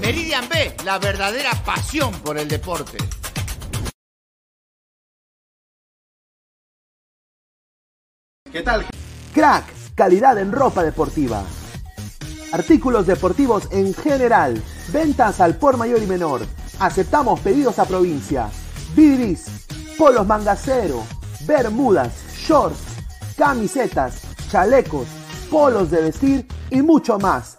Meridian B, la verdadera pasión por el deporte. ¿Qué tal? Crack, calidad en ropa deportiva. Artículos deportivos en general. Ventas al por mayor y menor. Aceptamos pedidos a provincia. Bidris, polos mangacero, bermudas, shorts, camisetas, chalecos, polos de vestir y mucho más.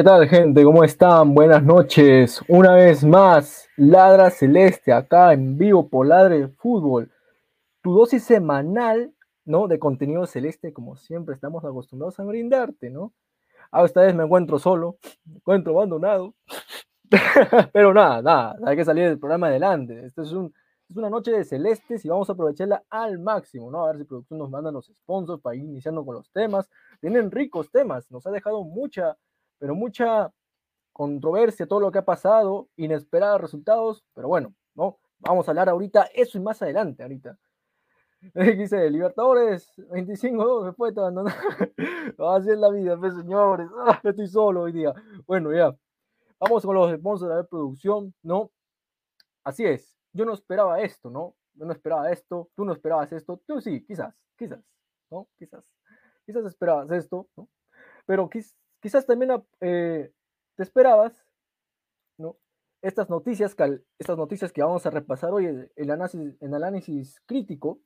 ¿Qué tal gente? ¿Cómo están? Buenas noches. Una vez más, Ladra Celeste acá en vivo por Ladre Fútbol. Tu dosis semanal, ¿no? De contenido celeste, como siempre estamos acostumbrados a brindarte, ¿no? A esta vez me encuentro solo, me encuentro abandonado. Pero nada, nada, hay que salir del programa adelante. Esto es una noche de celestes y vamos a aprovecharla al máximo, ¿no? A ver si producción nos manda los sponsors para ir iniciando con los temas. Tienen ricos temas, nos ha dejado mucha pero mucha controversia, todo lo que ha pasado, inesperados resultados, pero bueno, ¿no? Vamos a hablar ahorita eso y más adelante, ahorita. Dice, Libertadores, 25-2, me fue abandonar. Así es la vida, pues, señores. Ah, estoy solo hoy día. Bueno, ya. Vamos con los sponsors de la producción, ¿no? Así es. Yo no esperaba esto, ¿no? Yo no esperaba esto. Tú no esperabas esto. Tú sí, quizás, quizás, ¿no? Quizás. Quizás esperabas esto, ¿no? Pero quizás también eh, te esperabas, ¿no? Estas noticias, estas noticias que vamos a repasar hoy, el, análisis, el análisis crítico,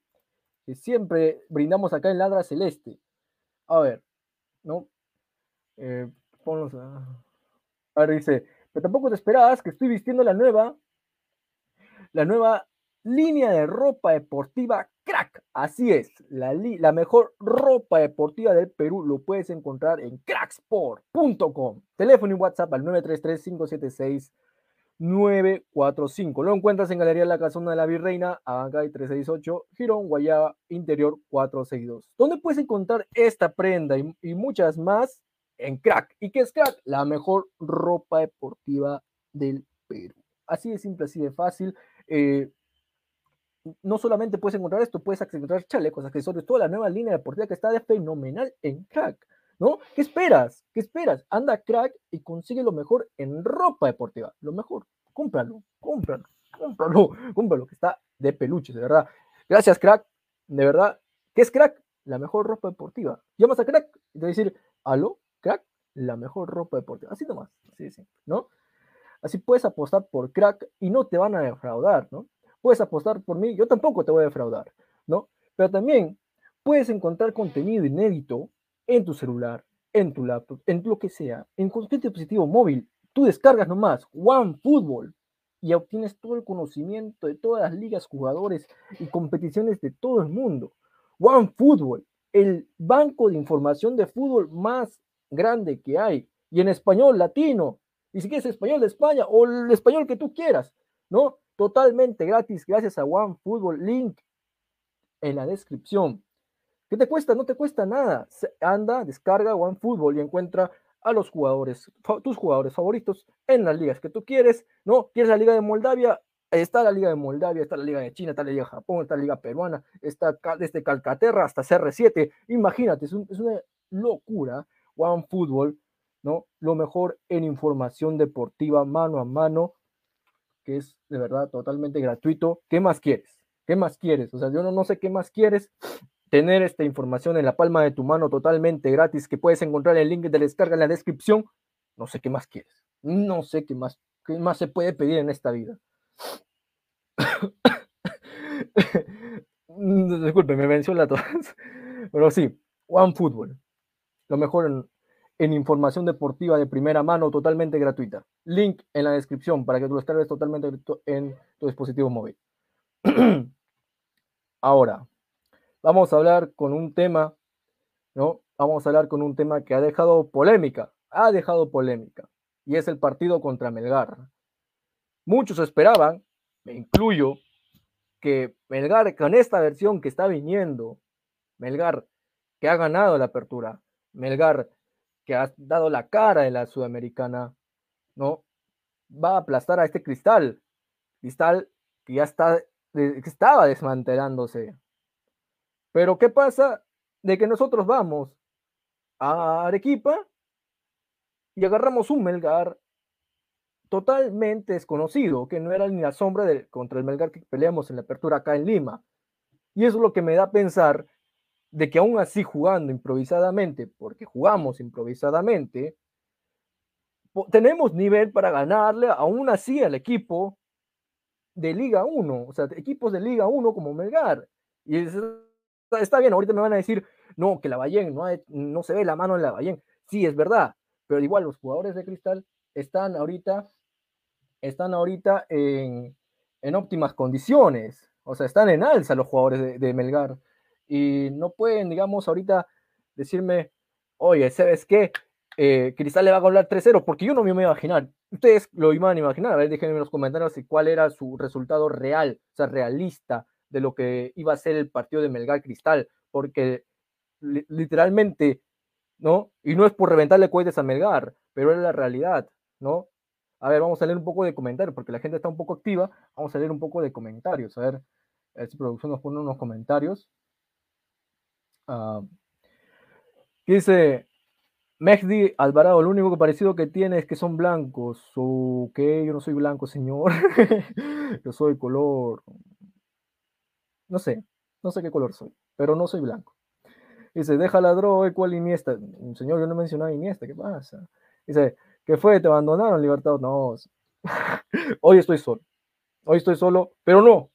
que siempre brindamos acá en Ladra Celeste. A ver, ¿no? Eh, a... ver, dice, pero tampoco te esperabas que estoy vistiendo la nueva, la nueva línea de ropa deportiva crack. Así es, la, la mejor ropa deportiva del Perú lo puedes encontrar en cracksport.com. Teléfono y WhatsApp al 933 576 945. Lo encuentras en Galería La Casona de la Virreina, Abancay 368, Girón, Guayaba, Interior 462. ¿Dónde puedes encontrar esta prenda y, muchas más? En Crack. ¿Y qué es Crack? La mejor ropa deportiva del Perú. Así de simple, así de fácil. Eh, no solamente puedes encontrar esto, puedes encontrar chalecos, accesorios, toda la nueva línea deportiva que está de fenomenal en Crack. ¿no? ¿Qué esperas? ¿Qué esperas? Anda crack y consigue lo mejor en ropa deportiva. Lo mejor, cómpralo, cómpralo, cómpralo, cómpralo, que está de peluche, de verdad. Gracias, crack, de verdad. ¿Qué es crack? La mejor ropa deportiva. Llamas a crack y te va a decir, aló, crack, la mejor ropa deportiva. Así nomás, así de ¿no? Así puedes apostar por crack y no te van a defraudar, ¿no? Puedes apostar por mí, yo tampoco te voy a defraudar, ¿no? Pero también puedes encontrar contenido inédito en tu celular, en tu laptop, en lo que sea, en cualquier dispositivo móvil. Tú descargas nomás OneFootball y obtienes todo el conocimiento de todas las ligas, jugadores y competiciones de todo el mundo. OneFootball, el banco de información de fútbol más grande que hay, y en español latino, y si quieres español de España o el español que tú quieras, ¿no? Totalmente gratis gracias a OneFootball, link en la descripción. ¿Qué te cuesta? No te cuesta nada. Anda, descarga OneFootball y encuentra a los jugadores, tus jugadores favoritos en las ligas que tú quieres, ¿no? ¿Quieres la Liga de Moldavia? Está la Liga de Moldavia, está la Liga de China, está la Liga de Japón, está la Liga Peruana, está desde Calcaterra hasta CR7. Imagínate, es, una locura. OneFootball, ¿no? Lo mejor en información deportiva mano a mano, que es de verdad totalmente gratuito. ¿Qué más quieres? ¿Qué más quieres? O sea, yo no, no sé qué más quieres tener esta información en la palma de tu mano totalmente gratis que puedes encontrar el link de descarga en la descripción, no sé qué más quieres. No sé qué más, qué más se puede pedir en esta vida. Disculpe, me venció la tos. Pero sí, OneFootball. Lo mejor en, en, información deportiva de primera mano, totalmente gratuita. Link en la descripción para que tú lo descargues totalmente en tu dispositivo móvil. Ahora, vamos a hablar con un tema, ¿no? Vamos a hablar con un tema que ha dejado polémica, ha dejado polémica, y es el partido contra Melgar. Muchos esperaban, me incluyo, que Melgar con esta versión que está viniendo, Melgar que ha ganado la apertura, Melgar que ha dado la cara en la sudamericana, ¿no? Va a aplastar a este cristal, cristal que ya está, que estaba desmantelándose, pero ¿qué pasa de que nosotros vamos a Arequipa y agarramos un Melgar totalmente desconocido, que no era ni la sombra de, contra el Melgar que peleamos en la apertura acá en Lima. Y eso es lo que me da a pensar de que aún así jugando improvisadamente, porque jugamos improvisadamente, tenemos nivel para ganarle aún así al equipo de Liga 1, o sea, equipos de Liga 1 como Melgar. Y está bien, ahorita me van a decir, no, que la Ballén, no, no se ve la mano en la Ballén. Sí, es verdad, pero igual los jugadores de Cristal están ahorita, están ahorita en, óptimas condiciones, o sea, están en alza los jugadores de, Melgar y no pueden, digamos, ahorita decirme, oye, ¿sabes qué? Eh, Cristal le va a ganar 3-0, porque yo no me iba a imaginar. Ustedes lo iban a imaginar, a ver, déjenme en los comentarios cuál era su resultado real, o sea, realista de lo que iba a ser el partido de Melgar Cristal, porque literalmente ¿no? Y no es por reventarle cohetes a Melgar, pero es la realidad, ¿no? A ver, vamos a leer un poco de comentarios, porque la gente está un poco activa. Vamos a leer un poco de comentarios. A ver, si producción nos pone unos comentarios. Uh, dice Mehdi Alvarado, lo único parecido que tiene es que son blancos. ¿O qué? Yo no soy blanco, señor. Yo soy color. No sé, no sé qué color soy, pero no soy blanco. Dice, deja la droga, ¿cuál Iniesta? Señor, yo no mencionaba Iniesta, ¿qué pasa? Dice, ¿qué fue? ¿Te abandonaron, Libertad? No. Hoy estoy solo. Hoy estoy solo, pero no.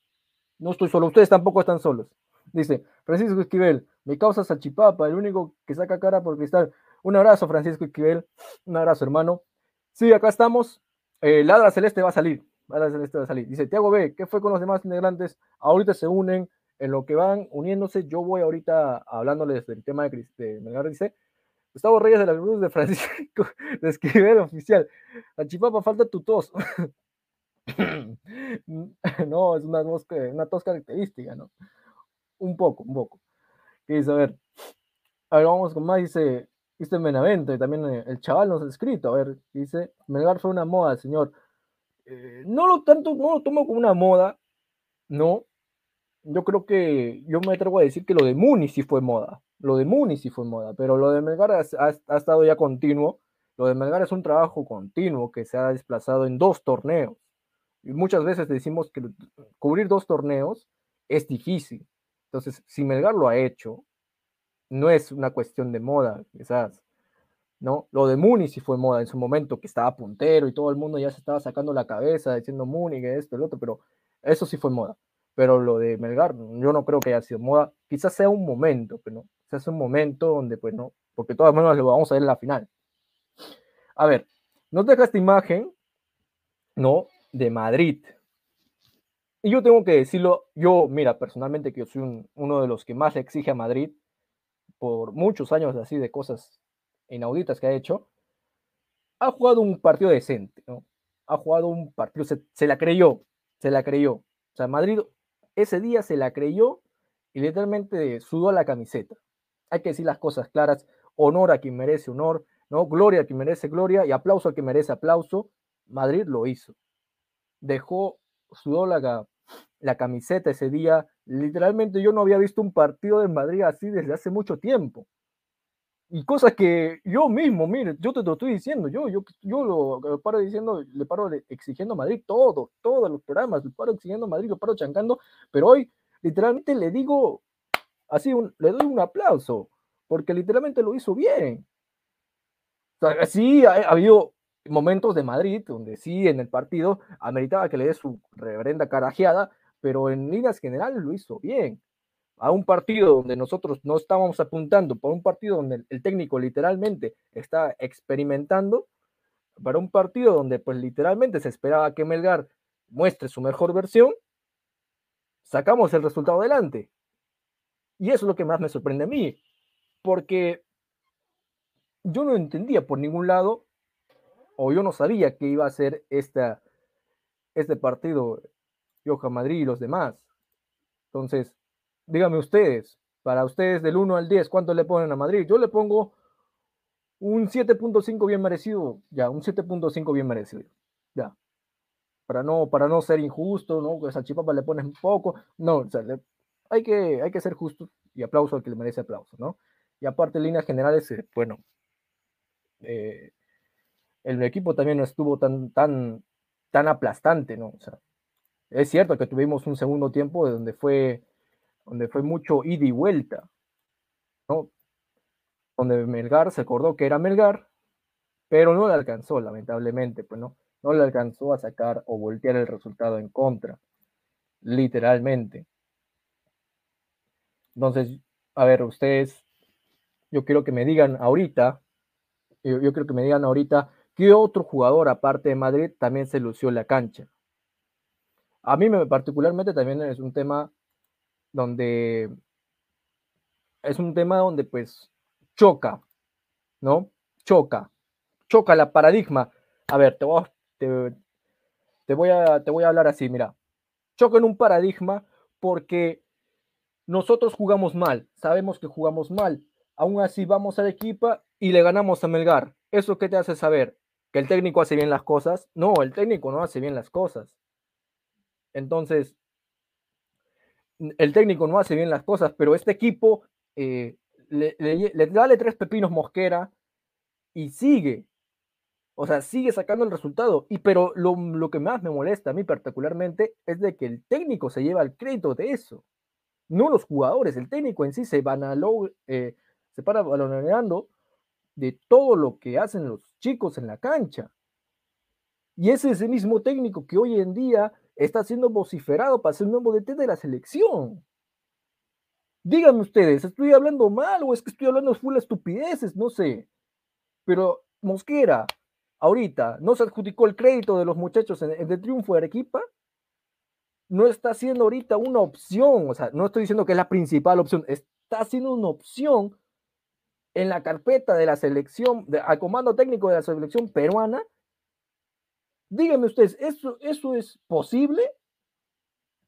No estoy solo. Ustedes tampoco están solos. Dice, Francisco Esquivel, mi causa salchipapa, el único que saca cara por cristal. Un abrazo, Francisco Esquivel. Un abrazo, hermano. Sí, acá estamos. Eh, Ladra Celeste va a salir. Ladra Celeste va a salir. Dice, Tiago B, ¿qué fue con los demás integrantes? Ahorita se unen en lo que van uniéndose. Yo voy ahorita hablándoles del tema de, de Melgar, dice. Gustavo Reyes de la Cruz de Francisco de Esquivel oficial. Salchipapa, falta tu tos. no, es una una tos característica, ¿no? Un poco, un poco. ¿Qué dice? A ver, a ver, vamos con más. Dice, dice Menavente, también eh, el chaval nos ha escrito. A ver, dice, Melgar fue una moda, señor. Eh, no lo tanto, no lo tomo como una moda, no. Yo creo que yo me atrevo a decir que lo de Muni sí fue moda. Lo de Muni sí fue moda, pero lo de Melgar ha, ha estado ya continuo. Lo de Melgar es un trabajo continuo que se ha desplazado en dos torneos. Y muchas veces decimos que cubrir dos torneos es difícil. Entonces, si Melgar lo ha hecho, no es una cuestión de moda, quizás. ¿no? Lo de Muni sí fue moda en su momento, que estaba puntero y todo el mundo ya se estaba sacando la cabeza diciendo Muni, que esto, el otro, pero eso sí fue moda. Pero lo de Melgar, yo no creo que haya sido moda. Quizás sea un momento, pero no. Quizás sea un momento donde, pues no, porque todas maneras lo vamos a ver en la final. A ver, nos deja esta imagen, ¿no? De Madrid. Y yo tengo que decirlo, yo, mira, personalmente que yo soy uno de los que más exige a Madrid por muchos años así de cosas inauditas que ha hecho, ha jugado un partido decente, ¿no? Ha jugado un partido, se, se la creyó, se la creyó. O sea, Madrid ese día se la creyó y literalmente sudó la camiseta. Hay que decir las cosas claras, honor a quien merece honor, ¿no? Gloria a quien merece gloria y aplauso a quien merece aplauso. Madrid lo hizo. Dejó, sudó la, la camiseta ese día. Literalmente yo no había visto un partido de Madrid así desde hace mucho tiempo. Y cosas que yo mismo, mire, yo te lo estoy diciendo, yo, yo, yo lo, paro diciendo, le paro exigiendo a Madrid todo, todos los programas, le paro exigiendo a Madrid, lo paro chancando, pero hoy literalmente le digo, así, le doy un aplauso, porque literalmente lo hizo bien. O sea, sí, ha, ha, habido momentos de Madrid donde sí, en el partido, ameritaba que le dé su reverenda carajeada, pero en líneas generales lo hizo bien a un partido donde nosotros no estábamos apuntando, para un partido donde el técnico literalmente está experimentando, para un partido donde pues literalmente se esperaba que Melgar muestre su mejor versión, sacamos el resultado adelante. Y eso es lo que más me sorprende a mí, porque yo no entendía por ningún lado, o yo no sabía que iba a ser esta, este partido Yoja Madrid y los demás. Entonces, díganme ustedes, para ustedes del 1 al 10, ¿cuánto le ponen a Madrid? Yo le pongo un 7.5 bien merecido, ya, un 7.5 bien merecido, ya. Para no, para no ser injusto, ¿no? Que Salchipapa le pones un poco, no, hay, que, hay que ser justo y aplauso al que le merece aplauso, ¿no? Y aparte, líneas generales, eh, bueno, eh, el equipo también no estuvo tan, tan, tan aplastante, ¿no? O sea, es cierto que tuvimos un segundo tiempo donde fue donde fue mucho ida y vuelta, ¿no? Donde Melgar se acordó que era Melgar, pero no le alcanzó, lamentablemente, pues no, no le alcanzó a sacar o voltear el resultado en contra, literalmente. Entonces, a ver, ustedes, yo quiero que me digan ahorita, yo, yo quiero que me digan ahorita, ¿qué otro jugador aparte de Madrid también se lució en la cancha? A mí me, particularmente también es un tema donde es un tema donde pues choca, ¿no? Choca, choca la paradigma. A ver, te voy a, te, voy a, te voy a hablar así, mira. Choca en un paradigma porque nosotros jugamos mal, sabemos que jugamos mal. Aún así vamos al equipo y le ganamos a Melgar. ¿Eso qué te hace saber? ¿Que el técnico hace bien las cosas? No, el técnico no hace bien las cosas. Entonces, el técnico no hace bien las cosas, pero este equipo eh, le, le, dale tres pepinos Mosquera y sigue. O sea, sigue sacando el resultado. Y pero lo, lo, que más me molesta a mí particularmente es de que el técnico se lleva el crédito de eso. No los jugadores. El técnico en sí se van a eh, se para baloneando de todo lo que hacen los chicos en la cancha. Y es ese mismo técnico que hoy en día está siendo vociferado para ser un nuevo DT de la selección. Díganme ustedes, ¿estoy hablando mal o es que estoy hablando full estupideces? No sé. Pero Mosquera, ahorita, ¿no se adjudicó el crédito de los muchachos en, el triunfo de Arequipa? No está siendo ahorita una opción, o sea, no estoy diciendo que es la principal opción, está siendo una opción en la carpeta de la selección, al comando técnico de la selección peruana Díganme ustedes, ¿eso, ¿eso es posible?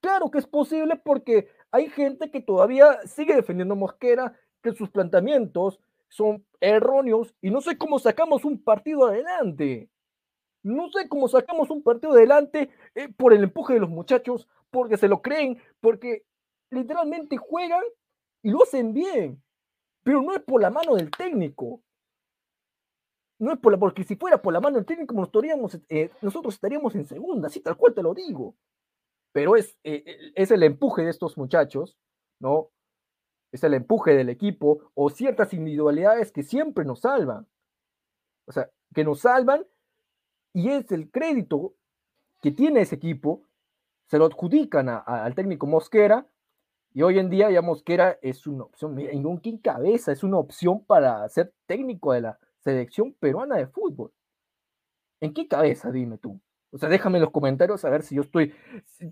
Claro que es posible porque hay gente que todavía sigue defendiendo Mosquera, que sus planteamientos son erróneos y no sé cómo sacamos un partido adelante. No sé cómo sacamos un partido adelante eh, por el empuje de los muchachos, porque se lo creen, porque literalmente juegan y lo hacen bien, pero no es por la mano del técnico, no es por la, porque si fuera por la mano del técnico, eh, nosotros estaríamos en segunda, así tal cual te lo digo. Pero es, eh, eh, es el empuje de estos muchachos, ¿no? Es el empuje del equipo o ciertas individualidades que siempre nos salvan. O sea, que nos salvan y es el crédito que tiene ese equipo, se lo adjudican al técnico Mosquera y hoy en día ya Mosquera es una opción, en un cabeza es una opción para ser técnico de la, selección peruana de fútbol. ¿En qué cabeza, dime tú? O sea, déjame en los comentarios a ver si yo estoy,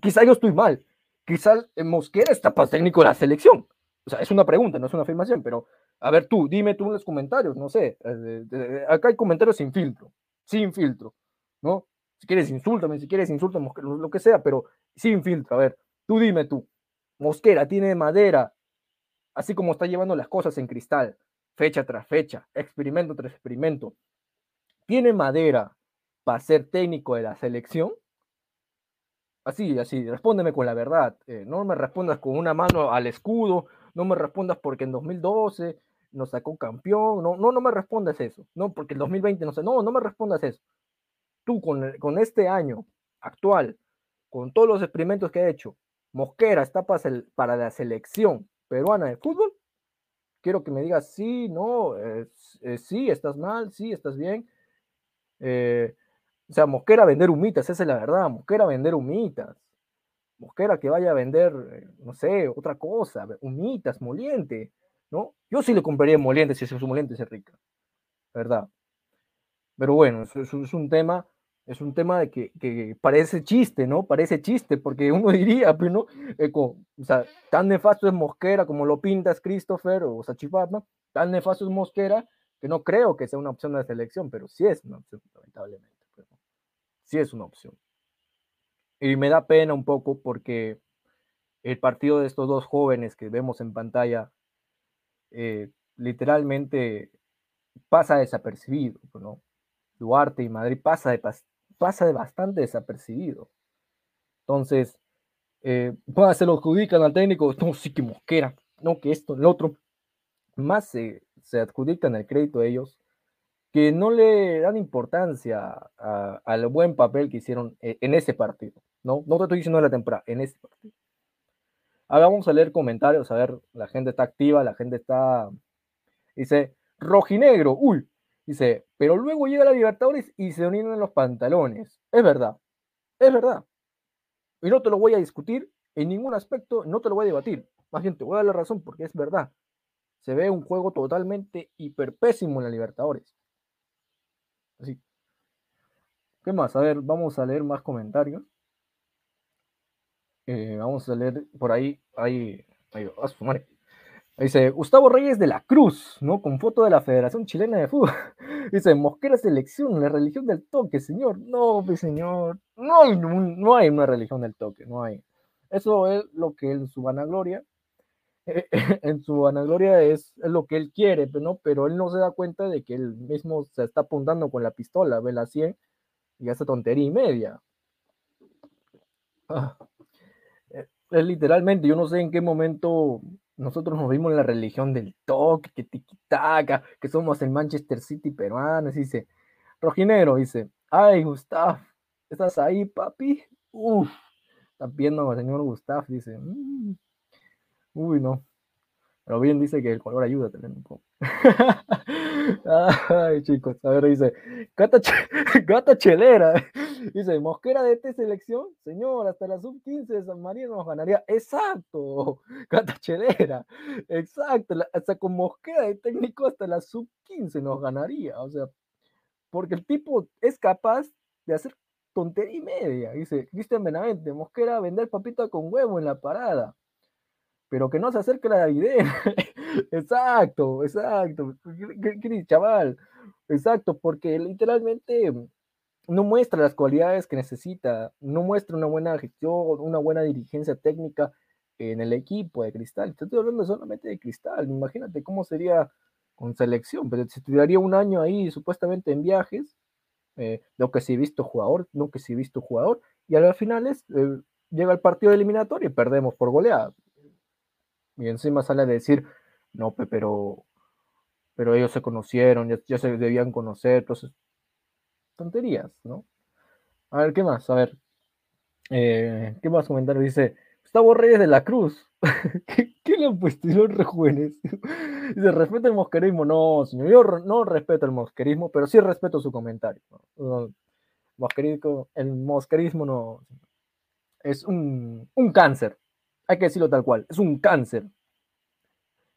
quizá yo estoy mal, quizá Mosquera está para técnico de la selección. O sea, es una pregunta, no es una afirmación, pero a ver tú, dime tú en los comentarios, no sé, eh, acá hay comentarios sin filtro, sin filtro, ¿no? Si quieres insúltame, si quieres insúltame, lo que sea, pero sin filtro, a ver, tú dime tú, Mosquera tiene madera, así como está llevando las cosas en cristal, fecha tras fecha, experimento tras experimento, ¿tiene madera para ser técnico de la selección? Así, así, respóndeme con la verdad. Eh, no me respondas con una mano al escudo, no me respondas porque en 2012 nos sacó campeón, no, no, no me respondas eso, no, porque el 2020 no sé, no, no me respondas eso. Tú con, con este año actual, con todos los experimentos que ha hecho, Mosquera está para, la selección peruana de fútbol, quiero que me digas sí, no, eh, sí, estás mal, sí, estás bien. Eh, o sea, Mosquera vender humitas, esa es la verdad, Mosquera vender humitas. Mosquera que vaya a vender, eh, no sé, otra cosa, humitas, moliente, ¿no? Yo sí le compraría moliente si su moliente es rica, ¿verdad? Pero bueno, es un tema es un tema de que, parece chiste, ¿no? Parece chiste, porque uno diría, pero no, eh, o sea, tan nefasto es Mosquera como lo pintas Christopher o Sachipapa, tan nefasto es Mosquera que no creo que sea una opción de selección, pero sí es una opción, lamentablemente. sí es una opción. Y me da pena un poco porque el partido de estos dos jóvenes que vemos en pantalla eh, literalmente pasa desapercibido, ¿no? Duarte y Madrid pasa de, pasa bastante desapercibido. Entonces, eh, pues, se lo adjudican al técnico, no, sí que Mosquera, no, que esto, el otro. Más se, se adjudican el crédito a ellos, que no le dan importancia al buen papel que hicieron e, en ese partido. No, no te estoy diciendo de la temporada, en ese partido. Ahora vamos a leer comentarios, a ver, la gente está activa, la gente está. Dice, rojinegro, uy, Dice, pero luego llega la Libertadores y se unieron los pantalones. Es verdad, es verdad. Y no te lo voy a discutir en ningún aspecto, no te lo voy a debatir. Más bien, te voy a dar la razón porque es verdad. Se ve un juego totalmente hiperpésimo en la Libertadores. Así. ¿Qué más? A ver, vamos a leer más comentarios. Eh, vamos a leer por ahí. Ahí. ahí a. Dice Gustavo Reyes de la Cruz, ¿no? Con foto de la Federación Chilena de Fútbol. Dice, Mosquera Selección, la religión del toque, señor. No, pues, señor. No hay, no hay una religión del toque, no hay. Eso es lo que es su vanagloria. en su vanagloria es, es, lo que él quiere, ¿no? pero él no se da cuenta de que él mismo se está apuntando con la pistola, ve la 100 y hace tontería y media. Ah, eh, es literalmente, yo no sé en qué momento nosotros nos vimos en la religión del toque, que tiquitaca, que somos el Manchester City peruano, dice, Rojinero, dice, ay, Gustav, ¿estás ahí, papi? Uf, está viendo al señor Gustav, dice, mm, uy, no. Pero bien dice que el color ayuda también un poco. Ay, chicos, a ver, dice, gata, gata chelera. Dice, Mosquera de esta selección, señor, hasta la sub-15 de San Marino nos ganaría. Exacto, gata chelera. Exacto, hasta con Mosquera de técnico hasta la sub-15 nos ganaría. O sea, porque el tipo es capaz de hacer tontería y media. Dice, Cristian Benavente, Mosquera vender papita con huevo en la parada pero que no se acerque la idea. exacto, exacto. ¿Qué, chaval? Exacto, porque literalmente no muestra las cualidades que necesita, no muestra una buena gestión, una buena dirigencia técnica en el equipo de Cristal. Estoy hablando solamente de Cristal. Imagínate cómo sería con selección, pero se tiraría un año ahí supuestamente en viajes, eh, lo que sí he visto jugador, no que sí he visto jugador, y a las finales eh, llega el partido eliminatorio y perdemos por goleada y encima sale a decir, no, pero, pero ellos se conocieron, ya, se debían conocer, entonces, tonterías, ¿no? A ver, ¿qué más? A ver, eh, ¿qué más comentar? Dice, Gustavo Reyes de la Cruz. ¿Qué, le han puesto re jóvenes? Dice, respeta el mosquerismo. No, señor, yo no respeto el mosquerismo, pero sí respeto su comentario. el mosquerismo no es un, un cáncer hay que decirlo tal cual, es un cáncer.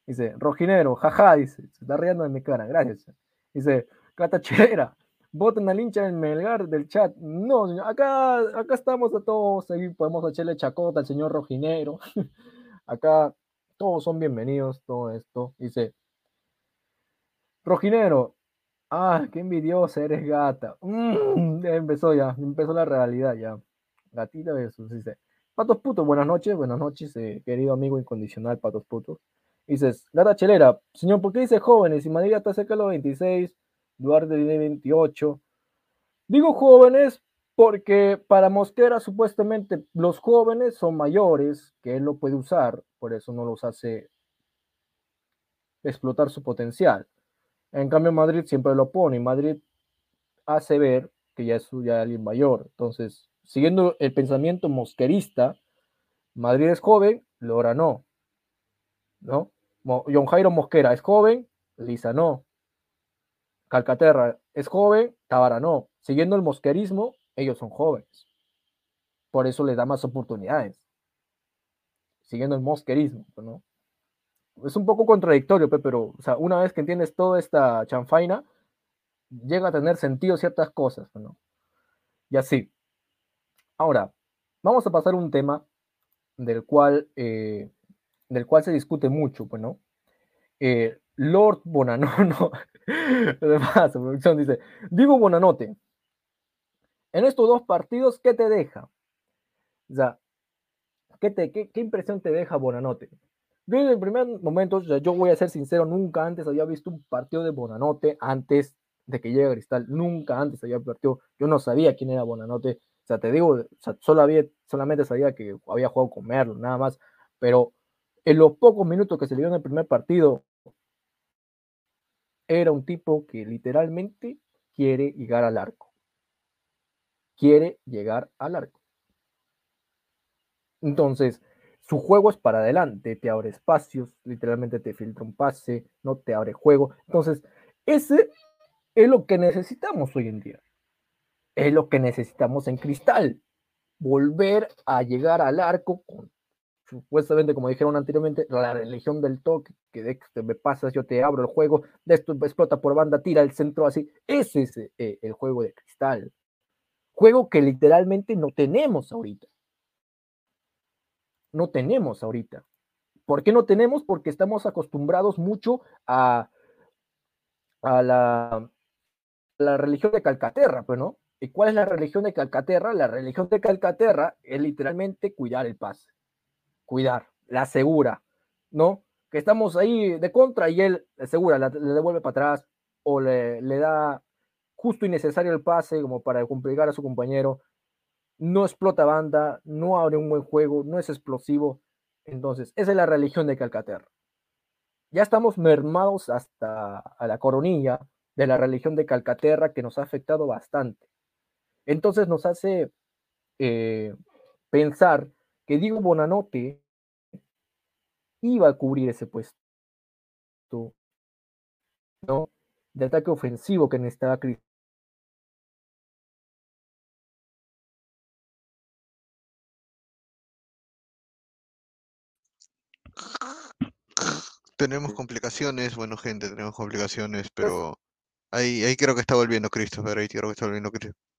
Dice, rojinero, jaja, dice, se está riendo en mi cara, gracias. Dice, catachera, voten al hincha en Melgar del chat. No, señor, acá, acá estamos a todos, ahí podemos echarle chacota al señor rojinero. acá todos son bienvenidos, todo esto. Dice, rojinero, ah, qué envidiosa eres gata. Mm, empezó ya, empezó la realidad ya. Gatita eso, dice. Patos Putos, buenas noches, buenas noches, eh, querido amigo incondicional Patos Putos. Dices, Gata Chelera, señor, ¿por qué dice jóvenes? Si Madrid está cerca de los 26, Duarte tiene 28. Digo jóvenes porque para Mosquera supuestamente los jóvenes son mayores, que él no puede usar, por eso no los hace explotar su potencial. En cambio, Madrid siempre lo pone, y Madrid hace ver que ya es ya alguien mayor. Entonces, siguiendo el pensamiento mosquerista, Madrid es joven, Lora no. ¿No? John Jairo Mosquera es joven, Lisa no. Calcaterra es joven, Tabara no. Siguiendo el mosquerismo, ellos son jóvenes. Por eso les da más oportunidades. Siguiendo el mosquerismo, ¿no? Es un poco contradictorio, pero una vez que entiendes toda esta chanfaina, llega a tener sentido ciertas cosas, ¿no? Y así. Ahora, vamos a pasar a un tema del cual, eh, del cual se discute mucho, bueno. Eh, Lord Bonanono, además, producción dice, digo Bonanote, en estos dos partidos, ¿qué te deja? O sea, ¿qué, te, qué, impresión te deja Bonanote? Yo en el primer momento, yo voy a ser sincero, nunca antes había visto un partido de Bonanote antes de que llegue Cristal, nunca antes había partido, yo no sabía quién era Bonanote, o sea, te digo, solo había, solamente sabía que había jugado con Merlo, nada más. Pero en los pocos minutos que se le dio en el primer partido, era un tipo que literalmente quiere llegar al arco. Quiere llegar al arco. Entonces, su juego es para adelante, te abre espacios, literalmente te filtra un pase, no te abre juego. Entonces, ese es lo que necesitamos hoy en día es lo que necesitamos en Cristal. Volver a llegar al arco con, supuestamente, como dijeron anteriormente, la religión del toque, que de que me pasas, yo te abro el juego, de esto explota por banda, tira el centro así. Ese es eh, el juego de Cristal. Juego que literalmente no tenemos ahorita. No tenemos ahorita. ¿Por qué no tenemos? Porque estamos acostumbrados mucho a, a la, la religión de Calcaterra, pues, ¿no? ¿Y cuál es la religión de Calcaterra? La religión de Calcaterra es literalmente cuidar el pase. Cuidar, la segura. ¿no? Que estamos ahí de contra y él segura, le devuelve para atrás o le, le da justo y necesario el pase como para complicar a su compañero. No explota banda, no abre un buen juego, no es explosivo. Entonces, esa es la religión de Calcaterra. Ya estamos mermados hasta a la coronilla de la religión de Calcaterra que nos ha afectado bastante. Entonces nos hace eh, pensar que Diego Bonanote iba a cubrir ese puesto ¿no? de ataque ofensivo que necesitaba Cristo. Tenemos complicaciones, bueno gente, tenemos complicaciones, pero ahí, ahí creo que está volviendo Christopher, ahí creo que está volviendo Christopher.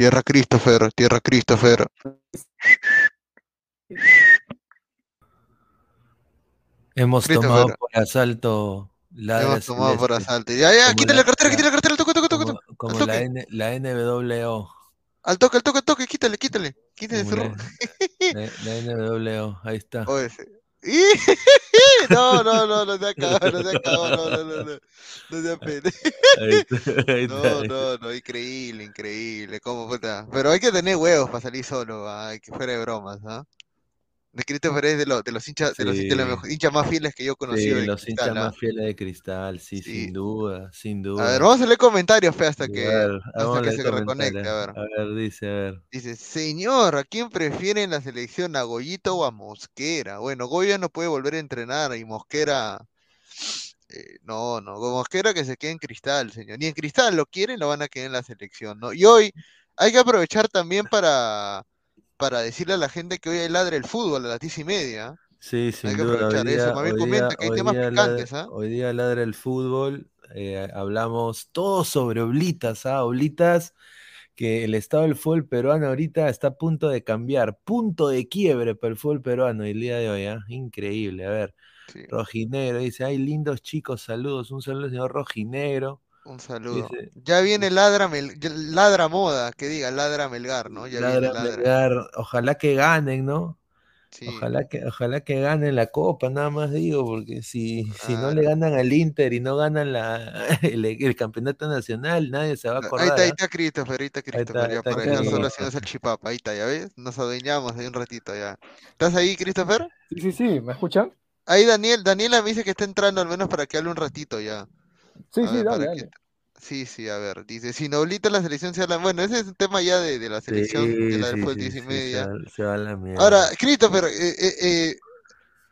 Tierra Christopher, tierra Christopher. Hemos Christopher. tomado por asalto la Hemos tomado por asalto. Ya, ya, quítale la- la cartera, quítale la cartera, al toque, toque, toque, como, la. N, la NWO. Al toque, al toque, al toque, quítale, quítale. Quítale la, la- NWO, ahí está. Oye, ¡Y! No, no, no, no se acabó, no se acabó, no, no, no, no, no se está, No, no, no, increíble, increíble, cómo puta. Pero hay que tener huevos para salir solo, hay que fuera de bromas, ¿ah? De Christopher es de, los de los hinchas, de los, de hinchas más fieles que yo he conocido Sí, de los Cristal, hinchas ¿ah? más fieles de cristal, sí, Sí. sin duda, sin A duda. ver, vamos a leer comentarios, fe, hasta que, a ver, hasta a que se reconecte, a ver. A ver, dice, a ver. Dice, señor, ¿a quién prefiere en la selección? ¿A Goyito o a Mosquera? Bueno, Goya no puede volver a entrenar y Mosquera, eh, no, no, Mosquera que se quede en Cristal, señor. Ni en Cristal lo quieren, lo van a quedar en la selección, ¿no? Y hoy hay que aprovechar también para, para decirle a la gente que hoy hay ladre el fútbol a las diez y media. Sí, sin que duda. aprovechar hoy eso. día, Más bien hoy comenta día- que hay hoy temas día picantes, ladra- ¿ah? hoy día ladra el fútbol. eh, hablamos todo sobre Oblitas, ¿ah? Oblitas, que el estado del fútbol peruano ahorita está a punto de cambiar, punto de quiebre para el fútbol peruano el día de hoy, ¿ah? Increíble. A ver, Sí, Rojinegro dice, ay, lindos chicos, saludos. Un saludo, señor Rojinegro. Un saludo. Dice, Ya viene ladra, Mel- ya- ladra moda, que diga ladra Melgar, ¿no? Ya viene ladra, ladra. Melgar, ojalá que ganen, ¿no? Sí. Ojalá que, ojalá que ganen la copa, nada más digo, porque si, si no le Claro. ganan al Inter y no ganan la, el, el campeonato nacional, nadie se va a Ahí acordar. está, ahí ¿ah? está Christopher, ahí está está, Christopher, ya está para que no solo haciendo el chipapa, ahí está, ya ves, nos adueñamos ahí un ratito ya. ¿Estás ahí, Christopher? Sí, sí, sí, ¿me escuchan? Ahí Daniel, Daniela me dice que está entrando al menos para que hable un ratito ya. Sí, A sí, ver, dale, para que- dale. Sí, sí, a ver, dice, si Noblita la selección se habla, bueno, ese es un tema ya de, de la selección, de Sí, la del sí, fútbol sí, 10 y se media. se va a la mierda. Ahora, Christopher, eh, eh, eh,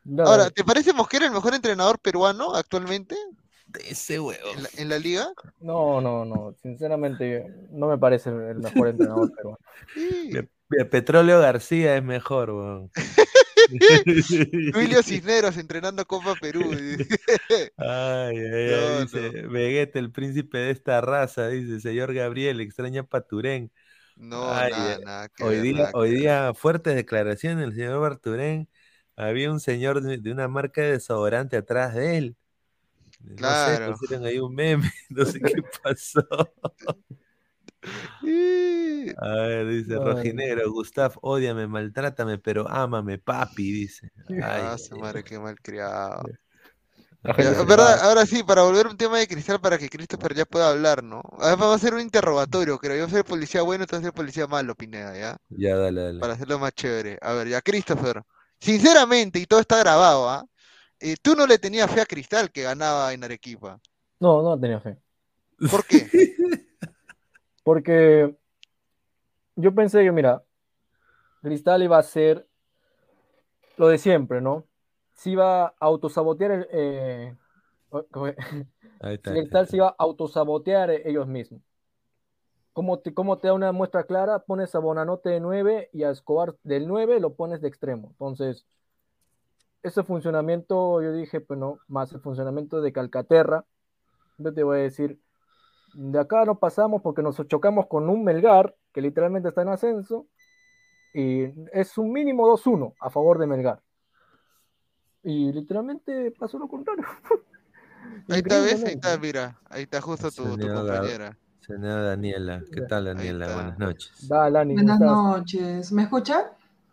Dale, ahora, dale. ¿te parece Mosquera el mejor entrenador peruano actualmente ese huevo. en la, en la liga? No, no, no, sinceramente no me parece el mejor entrenador peruano. Petróleo García es mejor, weón. Julio Cisneros entrenando Copa Perú. Ay, ay, ay, No, dice Vegeta, el príncipe de esta raza, dice señor Gabriel, extraña Paturén. No, Ay, nada, eh, nada Hoy ver, día, nada hoy día, fuertes declaraciones del señor Barturén. Había un señor de, de una marca de desodorante atrás de él. No sé, Claro. pusieron ahí un meme, no sé qué pasó. A ver, dice Ay. Rojinegro, Gustav, ódiame, maltrátame, pero ámame, papi, dice. Ay, Ah, su madre, qué mal criado. La Ya, gente se ¿verdad? Ahora sí, para volver a un tema de cristal para que Christopher ya pueda hablar, ¿no? Ahora vamos a hacer un interrogatorio, creo. Yo soy el policía bueno, tú eres el policía malo, Pineda, ¿ya? Ya, dale, dale. Para hacerlo más chévere. A ver, ya, Christopher. Sinceramente, y todo está grabado, ¿ah? Eh, tú no le tenías fe a Cristal que ganaba en Arequipa. No, no tenía fe. ¿Por qué? Porque yo pensé que, mira, Cristal iba a ser lo de siempre, ¿no? Se iba a autosabotear el. eh. Cristal se iba a autosabotear ellos mismos. ¿Cómo te, cómo te da una muestra clara? Pones a Bonanote de 9 y a Escobar del 9 lo pones de extremo. Entonces, ese funcionamiento, yo dije, pues no, más el funcionamiento de Calcaterra. Yo te voy a decir, de acá no pasamos porque nos chocamos con un Melgar que literalmente está en ascenso y es un mínimo 2-1 a favor de Melgar. Y literalmente pasó lo contrario. Ahí está, ¿ves? Ahí está, mira. Ahí está justo tu, tu compañera. Señora Daniela, ¿qué tal Daniela? Buenas noches. Dale, Ani, ¿cómo Buenas estás? noches. ¿Me escuchan?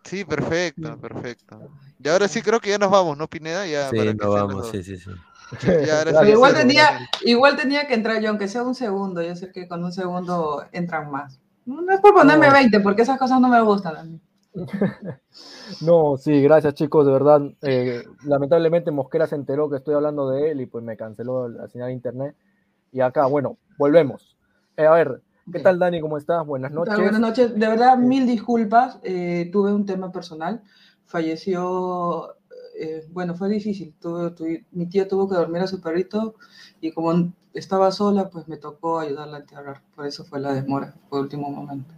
Sí, perfecto, perfecto. Y ahora sí creo que ya nos vamos, ¿no, Pineda? Ya Sí, para nos vamos, sí, sí, sí. Pero igual tenía, igual tenía que entrar yo, aunque sea un segundo. Yo sé que con un segundo entran más. No es por ponerme No. 20, porque esas cosas no me gustan a mí. No, sí, gracias chicos, de verdad. eh, lamentablemente Mosquera se enteró que estoy hablando de él y pues me canceló la señal de internet. Y acá, bueno, volvemos. Eh, a ver, ¿qué tal Dani? ¿Cómo estás? Buenas noches. Buenas noches. De verdad, mil disculpas. eh, tuve un tema personal. Falleció. Eh, bueno, fue difícil. Tuve- tuve- mi tía tuvo que dormir a su perrito y como estaba sola, pues me tocó ayudarla a enterrar. Por eso fue la demora, fue último momento.